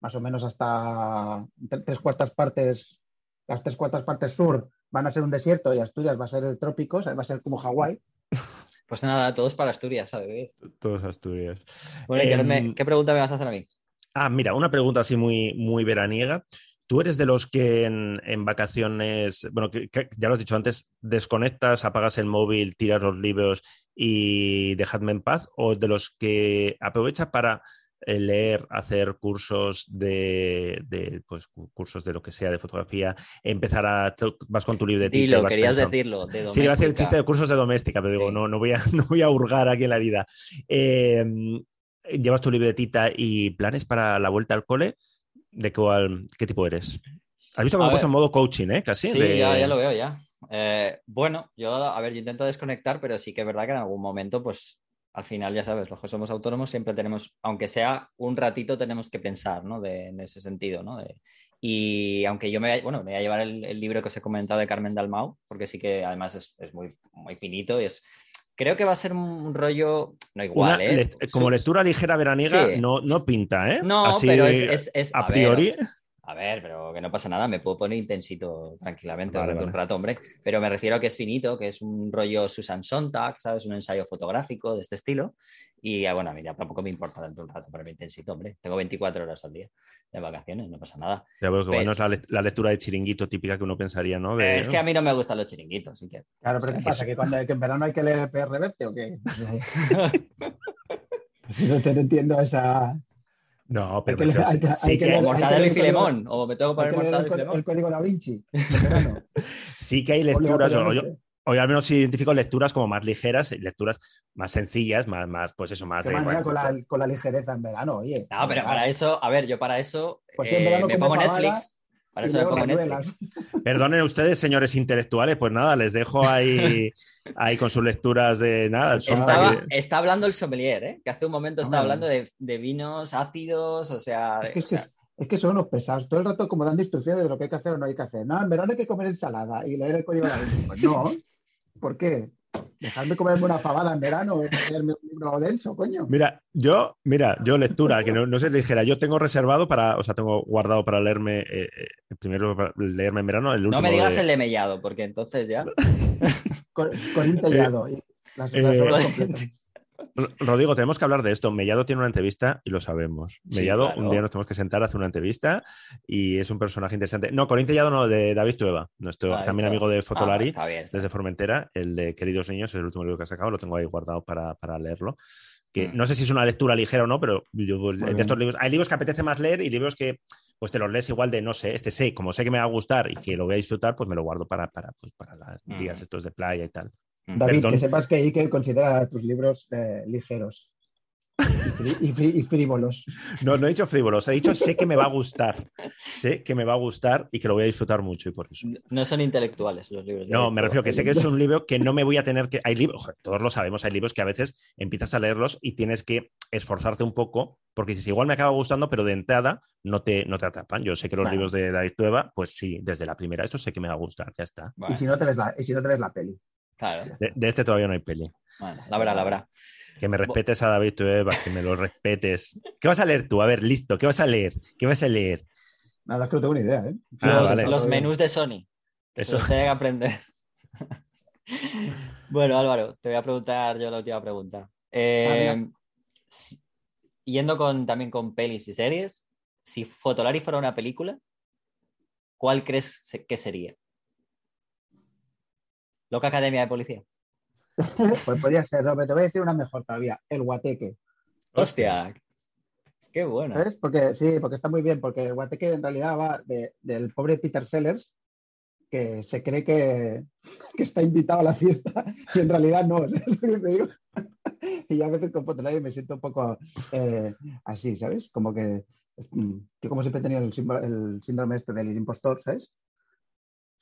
más o menos hasta tres cuartas partes, las tres cuartas partes sur van a ser un desierto y Asturias va a ser el trópico, va a ser como Hawái.
Pues nada, todos para Asturias, ¿sabes?
Todos Asturias.
Bueno, em, ¿qué pregunta me vas a hacer a mí?
Ah, mira, una pregunta así muy, muy veraniega. ¿Tú eres de los que en, vacaciones, bueno, ya lo has dicho antes, desconectas, apagas el móvil, tiras los libros y dejadme en paz? ¿O de los que aprovecha para eh, leer, hacer cursos de, pues, cursos de lo que sea, de fotografía, empezar a, vas con tu libretita.
Dilo, querías decirlo,
de Sí, iba a hacer el chiste de cursos de doméstica, pero digo, no, no, voy a, no voy a hurgar aquí en la vida. Em, ¿Llevas tu libretita y planes para la vuelta al cole? De cuál, qué tipo eres. Has visto que me he puesto en modo coaching, ¿eh? Casi.
Sí, ya, lo veo, ya. Eh, bueno, yo, a ver, yo intento desconectar, pero sí que es verdad que en algún momento, pues, al final, ya sabes, los que somos autónomos siempre tenemos, aunque sea un ratito, tenemos que pensar, ¿no? en ese sentido, ¿no? y aunque yo me, bueno, me voy a llevar el, libro que os he comentado de Carmen Dalmau, porque sí que además es, muy, muy finito y es, creo que va a ser un rollo, no igual, ¿eh?
como lectura ligera veraniega, no, no pinta, ¿eh?
No, pero es, a, priori. A ver, pero que no pasa nada, me puedo poner intensito tranquilamente durante un rato, hombre. Pero me refiero a que es finito, que es un rollo Susan Sontag, ¿sabes? Un ensayo fotográfico de este estilo. Y bueno, a mí ya tampoco me importa tanto un rato para mi intensito, hombre. Tengo 24 horas al día de vacaciones, no pasa nada.
Ya que bueno es la, lectura de chiringuito típica que uno pensaría, ¿no?
Es que a mí no me gustan los chiringuitos, así que.
Claro, pero ¿qué pasa? ¿Que, cuando, en verano hay que leer PR Reverte o qué? si no te entiendo esa.
No, pero
sí que, hay Mortadelo y Filemón. O me tengo que poner Mortadelo y Filemón.
El código da Vinci.
sí que hay lecturas. Hoy al menos identifico lecturas como más ligeras, lecturas más sencillas, más, más pues eso, más...
de, con, la, con, la, ligereza en verano, oye.
No, pero para eso, a ver, yo para eso pues eh, me pongo Netflix. Para eso me pongo Netflix.
Perdonen ustedes, señores intelectuales, pues nada, les dejo ahí, ahí con sus lecturas de nada.
está hablando el sommelier, ¿eh? que hace un momento estaba hablando de, de, vinos ácidos, o sea...
Es que, es que son unos pesados, todo el rato como dando instrucciones de lo que hay que hacer o no hay que hacer. No, en verano hay que comer ensalada y leer el código de la Pues no, ¿Por qué? Dejarme comerme una fabada en verano leerme un libro denso, coño.
Mira, yo, mira, yo lectura, que no, no se dijera, yo tengo reservado para, o sea, tengo guardado para leerme, eh, eh primero para leerme en verano, el último.
No me digas el de Mellado, porque entonces ya.
con. Eh, las, las eh,
Rodrigo, tenemos que hablar de esto. Mellado tiene una entrevista y lo sabemos. Mellado, un día nos tenemos que sentar a hacer una entrevista y es un personaje interesante. No, Corín Tellado no, de David Tueva, nuestro también amigo de Fotolari, ah, desde Formentera. El de Queridos Niños es el último libro que ha sacado, lo tengo ahí guardado para, leerlo. Que mm. no sé si es una lectura ligera o no, pero pues, de estos libros, hay libros que apetece más leer y libros que pues te los lees igual de, no sé, este sé, como sé que me va a gustar y que lo voy a disfrutar, pues me lo guardo para, para, pues, para los días mm. estos de playa y tal.
David, que sepas que Iker considera tus libros eh, ligeros y, frívolos.
No, no he dicho frívolos, he dicho sé que me va a gustar. Sé que me va a gustar y que lo voy a disfrutar mucho y por eso.
No son intelectuales los libros.
No, me refiero que sé que es un libro que no me voy a tener que. Hay libros, todos lo sabemos, hay libros que a veces empiezas a leerlos y tienes que esforzarte un poco, porque si igual me acaba gustando, pero de entrada no te, no te atrapan. Yo sé que los libros de David Tueva, pues sí, desde la primera, esto sé que me va a gustar, ya está.
Y, si no te ves la, y si no te ves la peli.
De, este todavía no hay peli.
Bueno, la verdad, la verdad.
Que me respetes a David Tueva, que me lo respetes. ¿Qué vas a leer tú? A ver, listo, ¿qué vas a leer? ¿Qué vas a leer?
Nada, es que no tengo ni idea, ¿eh?
Ah, los, menús de Sony. Eso se que aprender. bueno, Álvaro, te voy a preguntar yo la última pregunta. Eh, yendo con, también con pelis y series, si Fotolari fuera una película, ¿cuál crees que sería? Loca Academia de Policía.
pues podría ser, te voy a decir una mejor todavía, el Guateque.
Hostia, qué bueno.
¿Sabes? Porque sí, porque está muy bien, porque el Guateque en realidad va del pobre Peter Sellers, que se cree que, está invitado a la fiesta y en realidad no, ¿sabes lo que te digo? y a veces con Fotolari me siento un poco eh, así, ¿sabes? Como que mm, yo como siempre he tenido el, el síndrome este del impostor, ¿sabes?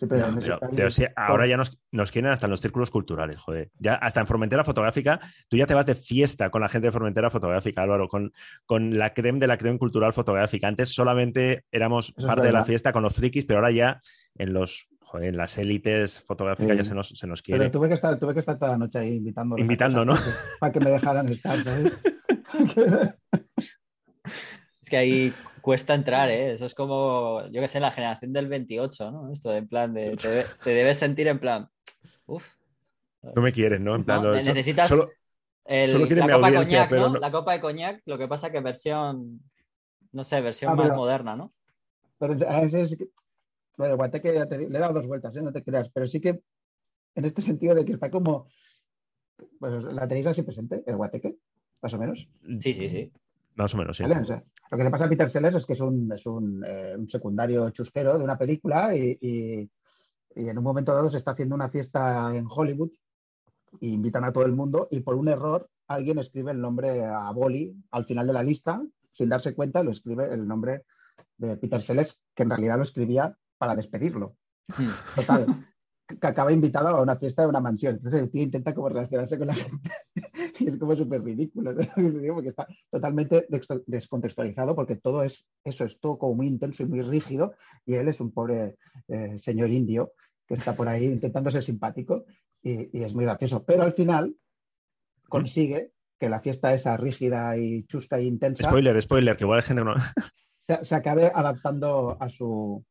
Pero, ahora ya nos, nos, quieren hasta en los círculos culturales, joder. Ya hasta en Formentera Fotográfica, tú ya te vas de fiesta con la gente de Formentera Fotográfica, Álvaro, con, con la creme de la creme cultural fotográfica. Antes solamente éramos parte de la fiesta con los frikis, pero ahora ya en los en las élites fotográficas ya se nos, se nos quiere.
Pero tuve que estar, tuve que estar toda la noche ahí invitando.
Invitando, ¿no?
Para que me dejaran estar, ¿sabes?
es que ahí cuesta entrar, ¿eh? Eso es como, yo que sé, la generación del 28, ¿no? Esto de en plan de, te, debes sentir en plan, uff.
No me quieres, ¿no? En plan,
necesitas solo, la copa de coñac, ¿no? La copa de coñac, lo que pasa que versión, no sé, versión ah, más moderna, ¿no?
Pero a ese es, lo de Guateque ya te, le he dado dos vueltas, ¿eh? no te creas, pero sí que en este sentido de que está como, pues la tenéis así presente, el Guateque, más o menos.
Sí, sí, sí.
Más o menos, sí.
Lo que le pasa a Peter Sellers es que es un, es un, eh, secundario chusquero de una película y, en un momento dado se está haciendo una fiesta en Hollywood e invitan a todo el mundo y por un error alguien escribe el nombre a Boli al final de la lista, sin darse cuenta lo escribe el nombre de Peter Sellers, que en realidad lo escribía para despedirlo. Hmm. Total, que acaba invitado a una fiesta de una mansión. Entonces el tío intenta como relacionarse con la gente y es como súper ridículo, porque está totalmente descontextualizado, porque todo es, eso es todo como muy intenso y muy rígido, y él es un pobre eh, señor indio que está por ahí intentando ser simpático y, es muy gracioso. Pero al final consigue que la fiesta esa rígida y chusca e intensa.
Spoiler, spoiler, que igual hay gente no.
se, se acabe adaptando a su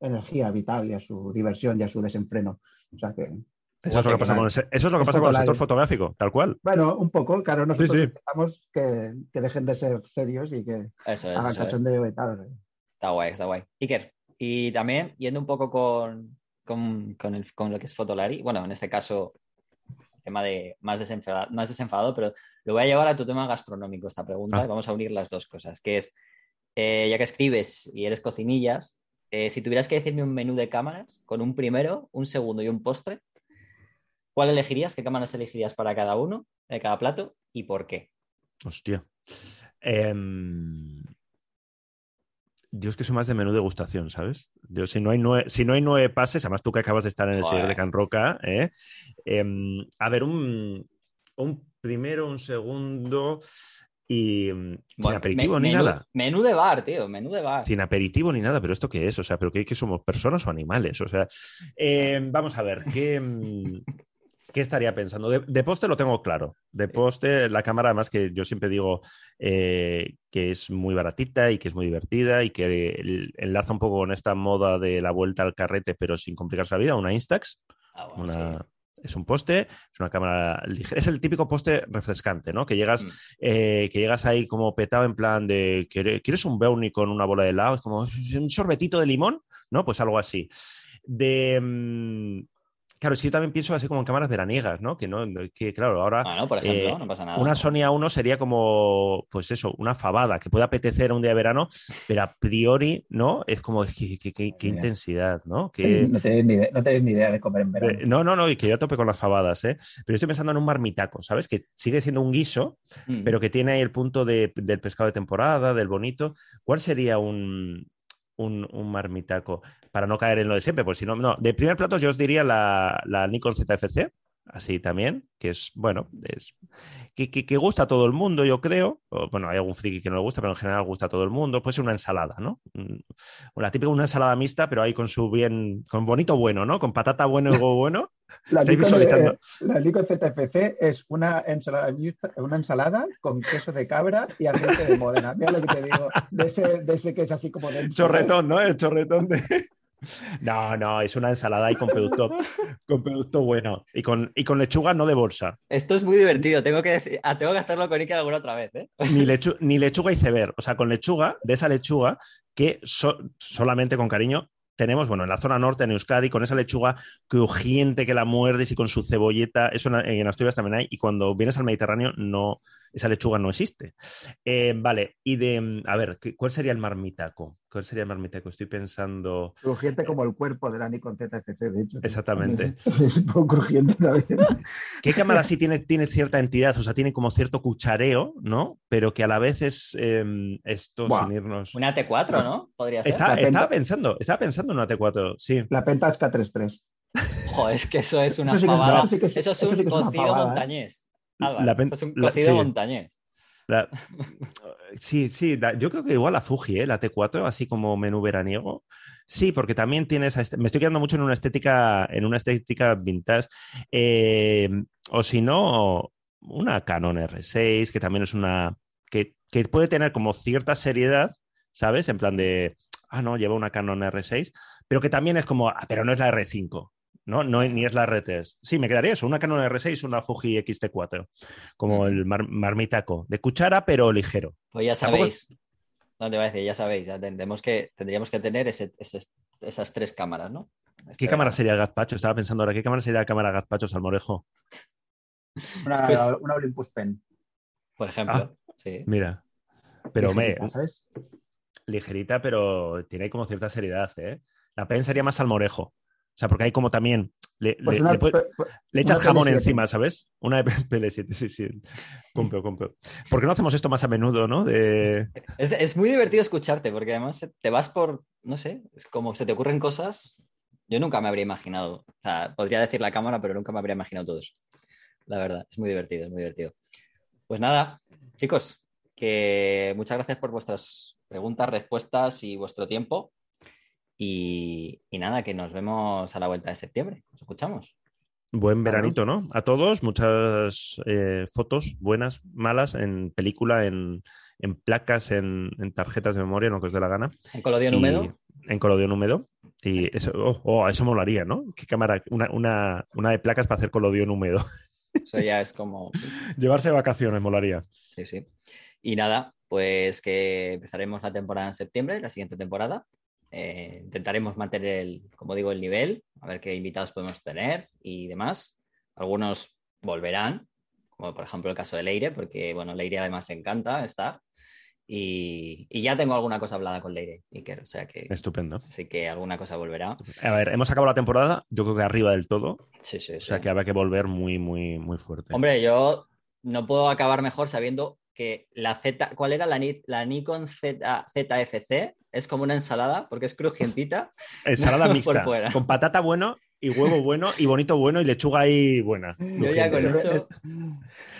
energía vital y a su diversión y a su desenfreno. O sea que
eso es, lo que pasa con el, eso es lo que pasa con el sector fotográfico, tal cual.
Bueno, un poco, claro, nosotros sí, que, que, dejen de ser serios y que hagan cachondeo y tal.
Está guay, está guay. Iker, y también yendo un poco con, con, con, el, con lo que es Fotolari, bueno, en este caso, tema de más desenfadado, más desenfadado, pero lo voy a llevar a tu tema gastronómico esta pregunta ah. y vamos a unir las dos cosas, que es, eh, ya que escribes y eres cocinillas, eh, si tuvieras que decirme un menú de cámaras con un primero, un segundo y un postre, ¿Cuál elegirías? ¿Qué cámaras elegirías para cada uno, de cada plato y por qué?
Hostia. Em, yo es que soy más de menú degustación, ¿sabes? Yo, si no hay nueve, si no hay nueve pases, además tú que acabas de estar en el señor de Can Roca, ¿eh? Em, a ver, un, primero, un segundo y mm, sin aperitivo ni nada.
Menú de bar, tío, menú de bar.
Sin aperitivo ni nada, pero ¿esto qué es? O sea, ¿pero qué, somos? ¿Personas o animales? O sea, em, vamos a ver, ¿qué, mm, ¿Qué estaría pensando? De, poste lo tengo claro. De poste, la cámara, además que yo siempre digo eh, que es muy baratita y que es muy divertida y que enlaza un poco con esta moda de la vuelta al carrete, pero sin complicarse la vida, una Instax. Ah, es un poste, es una cámara ligera. Es el típico poste refrescante, ¿no? Que llegas, mm. eh, que llegas ahí como petado en plan de ¿quieres un brownie con una bola de helado? Es como un sorbetito de limón, ¿no? Pues algo así. De. Mm, Claro, es que yo también pienso así como en cámaras veraniegas, ¿no? Que no, que claro, ahora.
Ah, no, por ejemplo, eh, no pasa nada.
Una Sony A1 sería como, pues eso, una fabada, que puede apetecer un día de verano, pero a priori, ¿no? Es como, qué, intensidad, ¿no? Que...
No tenés ni, idea, no ni idea de comer en verano.
Eh, no, no, no, y que yo tope con las fabadas, ¿eh? Pero estoy pensando en un marmitaco, ¿sabes? Que sigue siendo un guiso, mm. pero que tiene ahí el punto del pescado de temporada, del bonito. ¿Cuál sería un, un, marmitaco para no caer en lo de siempre, pues si no, no, de primer plato yo os diría la, la Nikon ZFC, así también, que es, bueno, es, que, que, gusta a todo el mundo, yo creo. bueno, hay algún friki que no le gusta, pero en general gusta a todo el mundo. Puede ser una ensalada, ¿no? Una típica una ensalada mixta, pero ahí con su bien, con bonito bueno, ¿no? Con patata bueno y bueno.
la, Nikon, ZFC es una ensalada mixta, una ensalada con queso de cabra y aceite de Modena. Mira lo que te digo, de ese, de ese que es así como de...
Chorretón, ¿no? El chorretón de... No, no, es una ensalada y con producto, con producto bueno. Y con, y con lechuga no de bolsa.
Esto es muy divertido. Tengo que, decir, ah, tengo que hacerlo con Iker alguna otra vez. ¿eh?
Ni, ni lechuga y ceber. O sea, con lechuga, de esa lechuga que solamente con cariño tenemos, bueno, en la zona norte, en Euskadi, con esa lechuga crujiente que la muerdes y con su cebolleta, eso en, Asturias también hay, y cuando vienes al Mediterráneo, no, esa lechuga no existe. Eh, vale, y de, a ver, ¿cuál sería el marmitaco? ¿Cuál sería el marmitaco? Estoy pensando...
Crujiente como el cuerpo de la Nikon ZFC, de hecho.
Exactamente.
Es un poco crujiente también.
¿Qué cámara sí tiene, tiene cierta entidad? O sea, tiene como cierto cuchareo, ¿no? Pero que a la vez es em, esto sin irnos...
Una T4, ¿no? Podría ser.
estaba pensando, estaba pensando en una T4, sí.
La Pentax K33.
Joder, es que eso es una eso eso, es un cocido ¿eh? montañés. la eso es un cocido montañés.
Sí, sí, yo creo que igual la Fuji, ¿eh? la T4, así como menú veraniego. Sí, porque también tiene esa. Me estoy quedando mucho en una estética, en una estética vintage. Eh, o si no, una Canon R6, que también es una. Que, que, puede tener como cierta seriedad, ¿sabes? En plan de. Ah, no, lleva una Canon R6, pero que también es como. Ah, pero no es la R5. ¿No? no ni es la R3. Sí, me quedaría eso, una Canon R6, una Fuji XT4, como el marmitaco, de cuchara pero ligero.
Pues ya sabéis, no te voy a decir, ya sabéis, tendríamos que, tendríamos que tener esas tres cámaras, ¿no?
¿Qué este cámara sería el gazpacho? Estaba pensando ahora, ¿qué cámara sería la cámara gazpacho Salmorejo?
Una, pues una Olympus Pen.
Por ejemplo, ah, sí.
Mira, pero me... Ligerita, pero tiene como cierta seriedad, ¿eh? La Pen sería más salmorejo. O sea, porque hay como también. Le, pues echas jamón encima, ¿sabes? Una de PL7, sí, sí. Compro, compro. ¿Por qué no hacemos esto más a menudo, no? De...
Es, muy divertido escucharte, porque además te vas por. No sé, es como se te ocurren cosas. Yo nunca me habría imaginado. O sea, podría decir la cámara, pero nunca me habría imaginado todo eso. la verdad. Es muy divertido, es muy divertido. Pues nada, chicos, que muchas gracias por vuestras preguntas, respuestas y vuestro tiempo. Y, nada, que nos vemos a la vuelta de septiembre. Nos escuchamos.
Buen veranito, ¿no? A todos, muchas eh, fotos buenas, malas, en película, en, placas, en, tarjetas de memoria, lo que os dé la gana.
En colodión húmedo.
En colodión húmedo. Y eso, oh, oh, eso molaría, ¿no? Qué cámara, una, una de placas para hacer colodión húmedo.
Eso ya es como.
Llevarse vacaciones, molaría.
Sí, sí. Y nada, pues que empezaremos la temporada en septiembre, la siguiente temporada. Eh, intentaremos mantener, el, como digo, el nivel, a ver qué invitados podemos tener y demás. Algunos volverán, como por ejemplo el caso de Leire, porque bueno, Leire además le encanta estar. Y, ya tengo alguna cosa hablada con Leire, Iker, o sea que...
Estupendo.
Así que alguna cosa volverá.
A ver, hemos acabado la temporada, yo creo que arriba del todo.
Sí, sí,
O sea que habrá que volver muy, muy, muy fuerte.
Hombre, yo no puedo acabar mejor sabiendo que la Z, ¿cuál era la, la Nikon Z, ZFC? Es como una ensalada porque es crujientita.
ensalada mixta. Con patata bueno y huevo bueno y bonito bueno y lechuga ahí buena.
Yo ya con eso.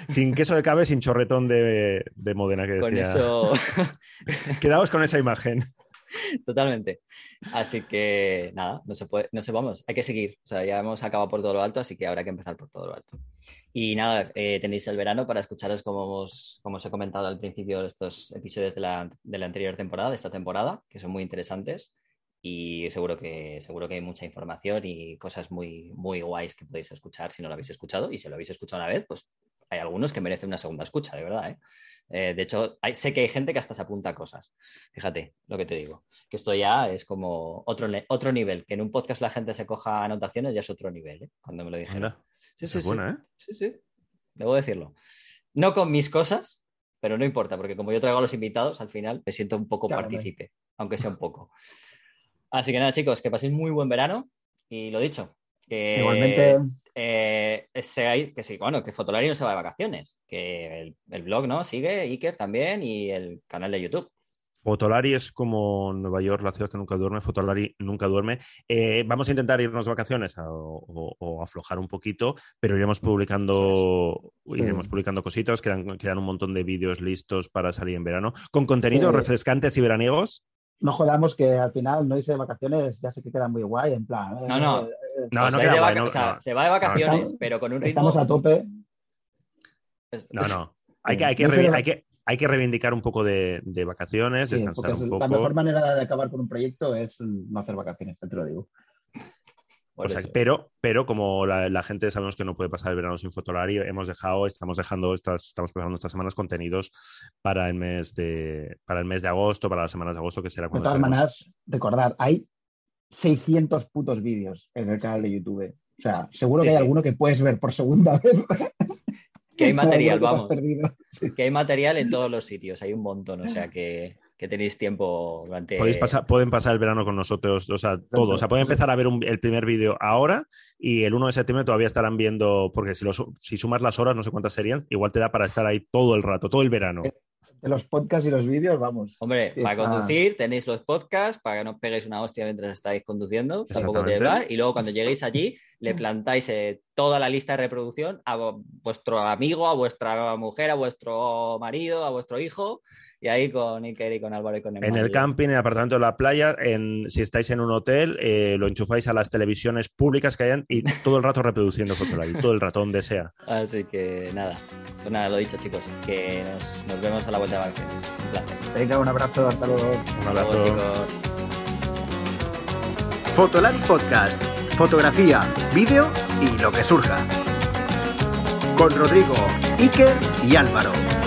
Sin queso de cabe, sin chorretón de, de Modena que decía.
Con eso.
Quedamos con esa imagen.
Totalmente. Así que nada, no se puede, no se vamos, hay que seguir. O sea, ya hemos acabado por todo lo alto, así que habrá que empezar por todo lo alto. Y nada, eh, tenéis el verano para escucharos como os, como os he comentado al principio estos episodios de la, de la anterior temporada, de esta temporada, que son muy interesantes y seguro que, seguro que hay mucha información y cosas muy, muy guays que podéis escuchar si no lo habéis escuchado. Y si lo habéis escuchado una vez, pues hay algunos que merecen una segunda escucha, de verdad. ¿eh? Eh, de hecho, sé que hay gente que hasta se apunta a cosas. Fíjate lo que te digo. Que esto ya es como otro, otro nivel. Que en un podcast la gente se coja anotaciones ya es otro nivel, ¿eh? cuando me lo dijeron.
Sí, sí, sí.
sí, sí. Debo decirlo. No con mis cosas, pero no importa, porque como yo traigo a los invitados, al final me siento un poco partícipe, aunque sea un poco. Así que nada, chicos, que paséis muy buen verano y lo dicho. Que,
Igualmente.
Eh, que sí, bueno, que Fotolari no se va de vacaciones, que el, blog, ¿no? Sigue, Iker también y el canal de YouTube.
Fotolari es como Nueva York, la ciudad que nunca duerme. Fotolari nunca duerme. Eh, vamos a intentar irnos de vacaciones o, aflojar un poquito, pero iremos publicando, iremos publicando cositas. Quedan, quedan un montón de vídeos listos para salir en verano con contenidos refrescantes y veraniegos
no jodamos que al final no irse de vacaciones, ya sé que queda muy guay, en plan.
No, no. Eh, eh, no, no, se va de vacaciones, pero con un ritmo.
Estamos a tope.
No, no. Hay que, hay que, hay que, hay que reivindicar un poco de, vacaciones, descansar un poco.
La mejor manera de acabar con un proyecto es no hacer vacaciones, te lo digo
pero, pero como la, gente sabemos que no puede pasar el verano sin Fotolari, hemos dejado, estamos dejando, estas, estamos preparando estas semanas contenidos para el mes de, para el mes de agosto, para las semanas de agosto, que será
cuando. De todas maneras, recordar, hay 600 putos vídeos en el canal de YouTube. O sea, seguro que hay alguno que puedes ver por segunda vez.
Que hay material, vamos. Que hay material en todos los sitios, hay un montón, o sea que que tenéis tiempo durante...
Pasar, pueden pasar el verano con nosotros, o sea, todos. O sea, pueden empezar a ver el primer vídeo ahora y el 1 de septiembre todavía estarán viendo, porque si, si sumas las horas, no sé cuántas serían, igual te da para estar ahí todo el rato, todo el verano.
De los podcasts y los vídeos, vamos.
Hombre, para conducir tenéis los podcasts, para que no os peguéis una hostia mientras estáis conduciendo, tampoco te va. Y luego cuando lleguéis allí, le plantáis eh, toda la lista de reproducción a vuestro amigo, a vuestra mujer, a vuestro marido, a vuestro hijo y ahí con Iker y con Álvaro y con
En el camping, en el apartamento de la playa, en, si estáis en un hotel, eh, lo enchufáis a las televisiones públicas que hayan y todo el rato reproduciendo Fotolari, todo el rato, donde sea.
Así que nada, pues nada, lo dicho chicos, que nos, vemos a la vuelta de vacaciones. Un placer.
Venga, un abrazo, hasta luego.
Un abrazo. chicos.
Fotolari Podcast. Fotografía, vídeo y lo que surja. Con Rodrigo, Iker y Álvaro.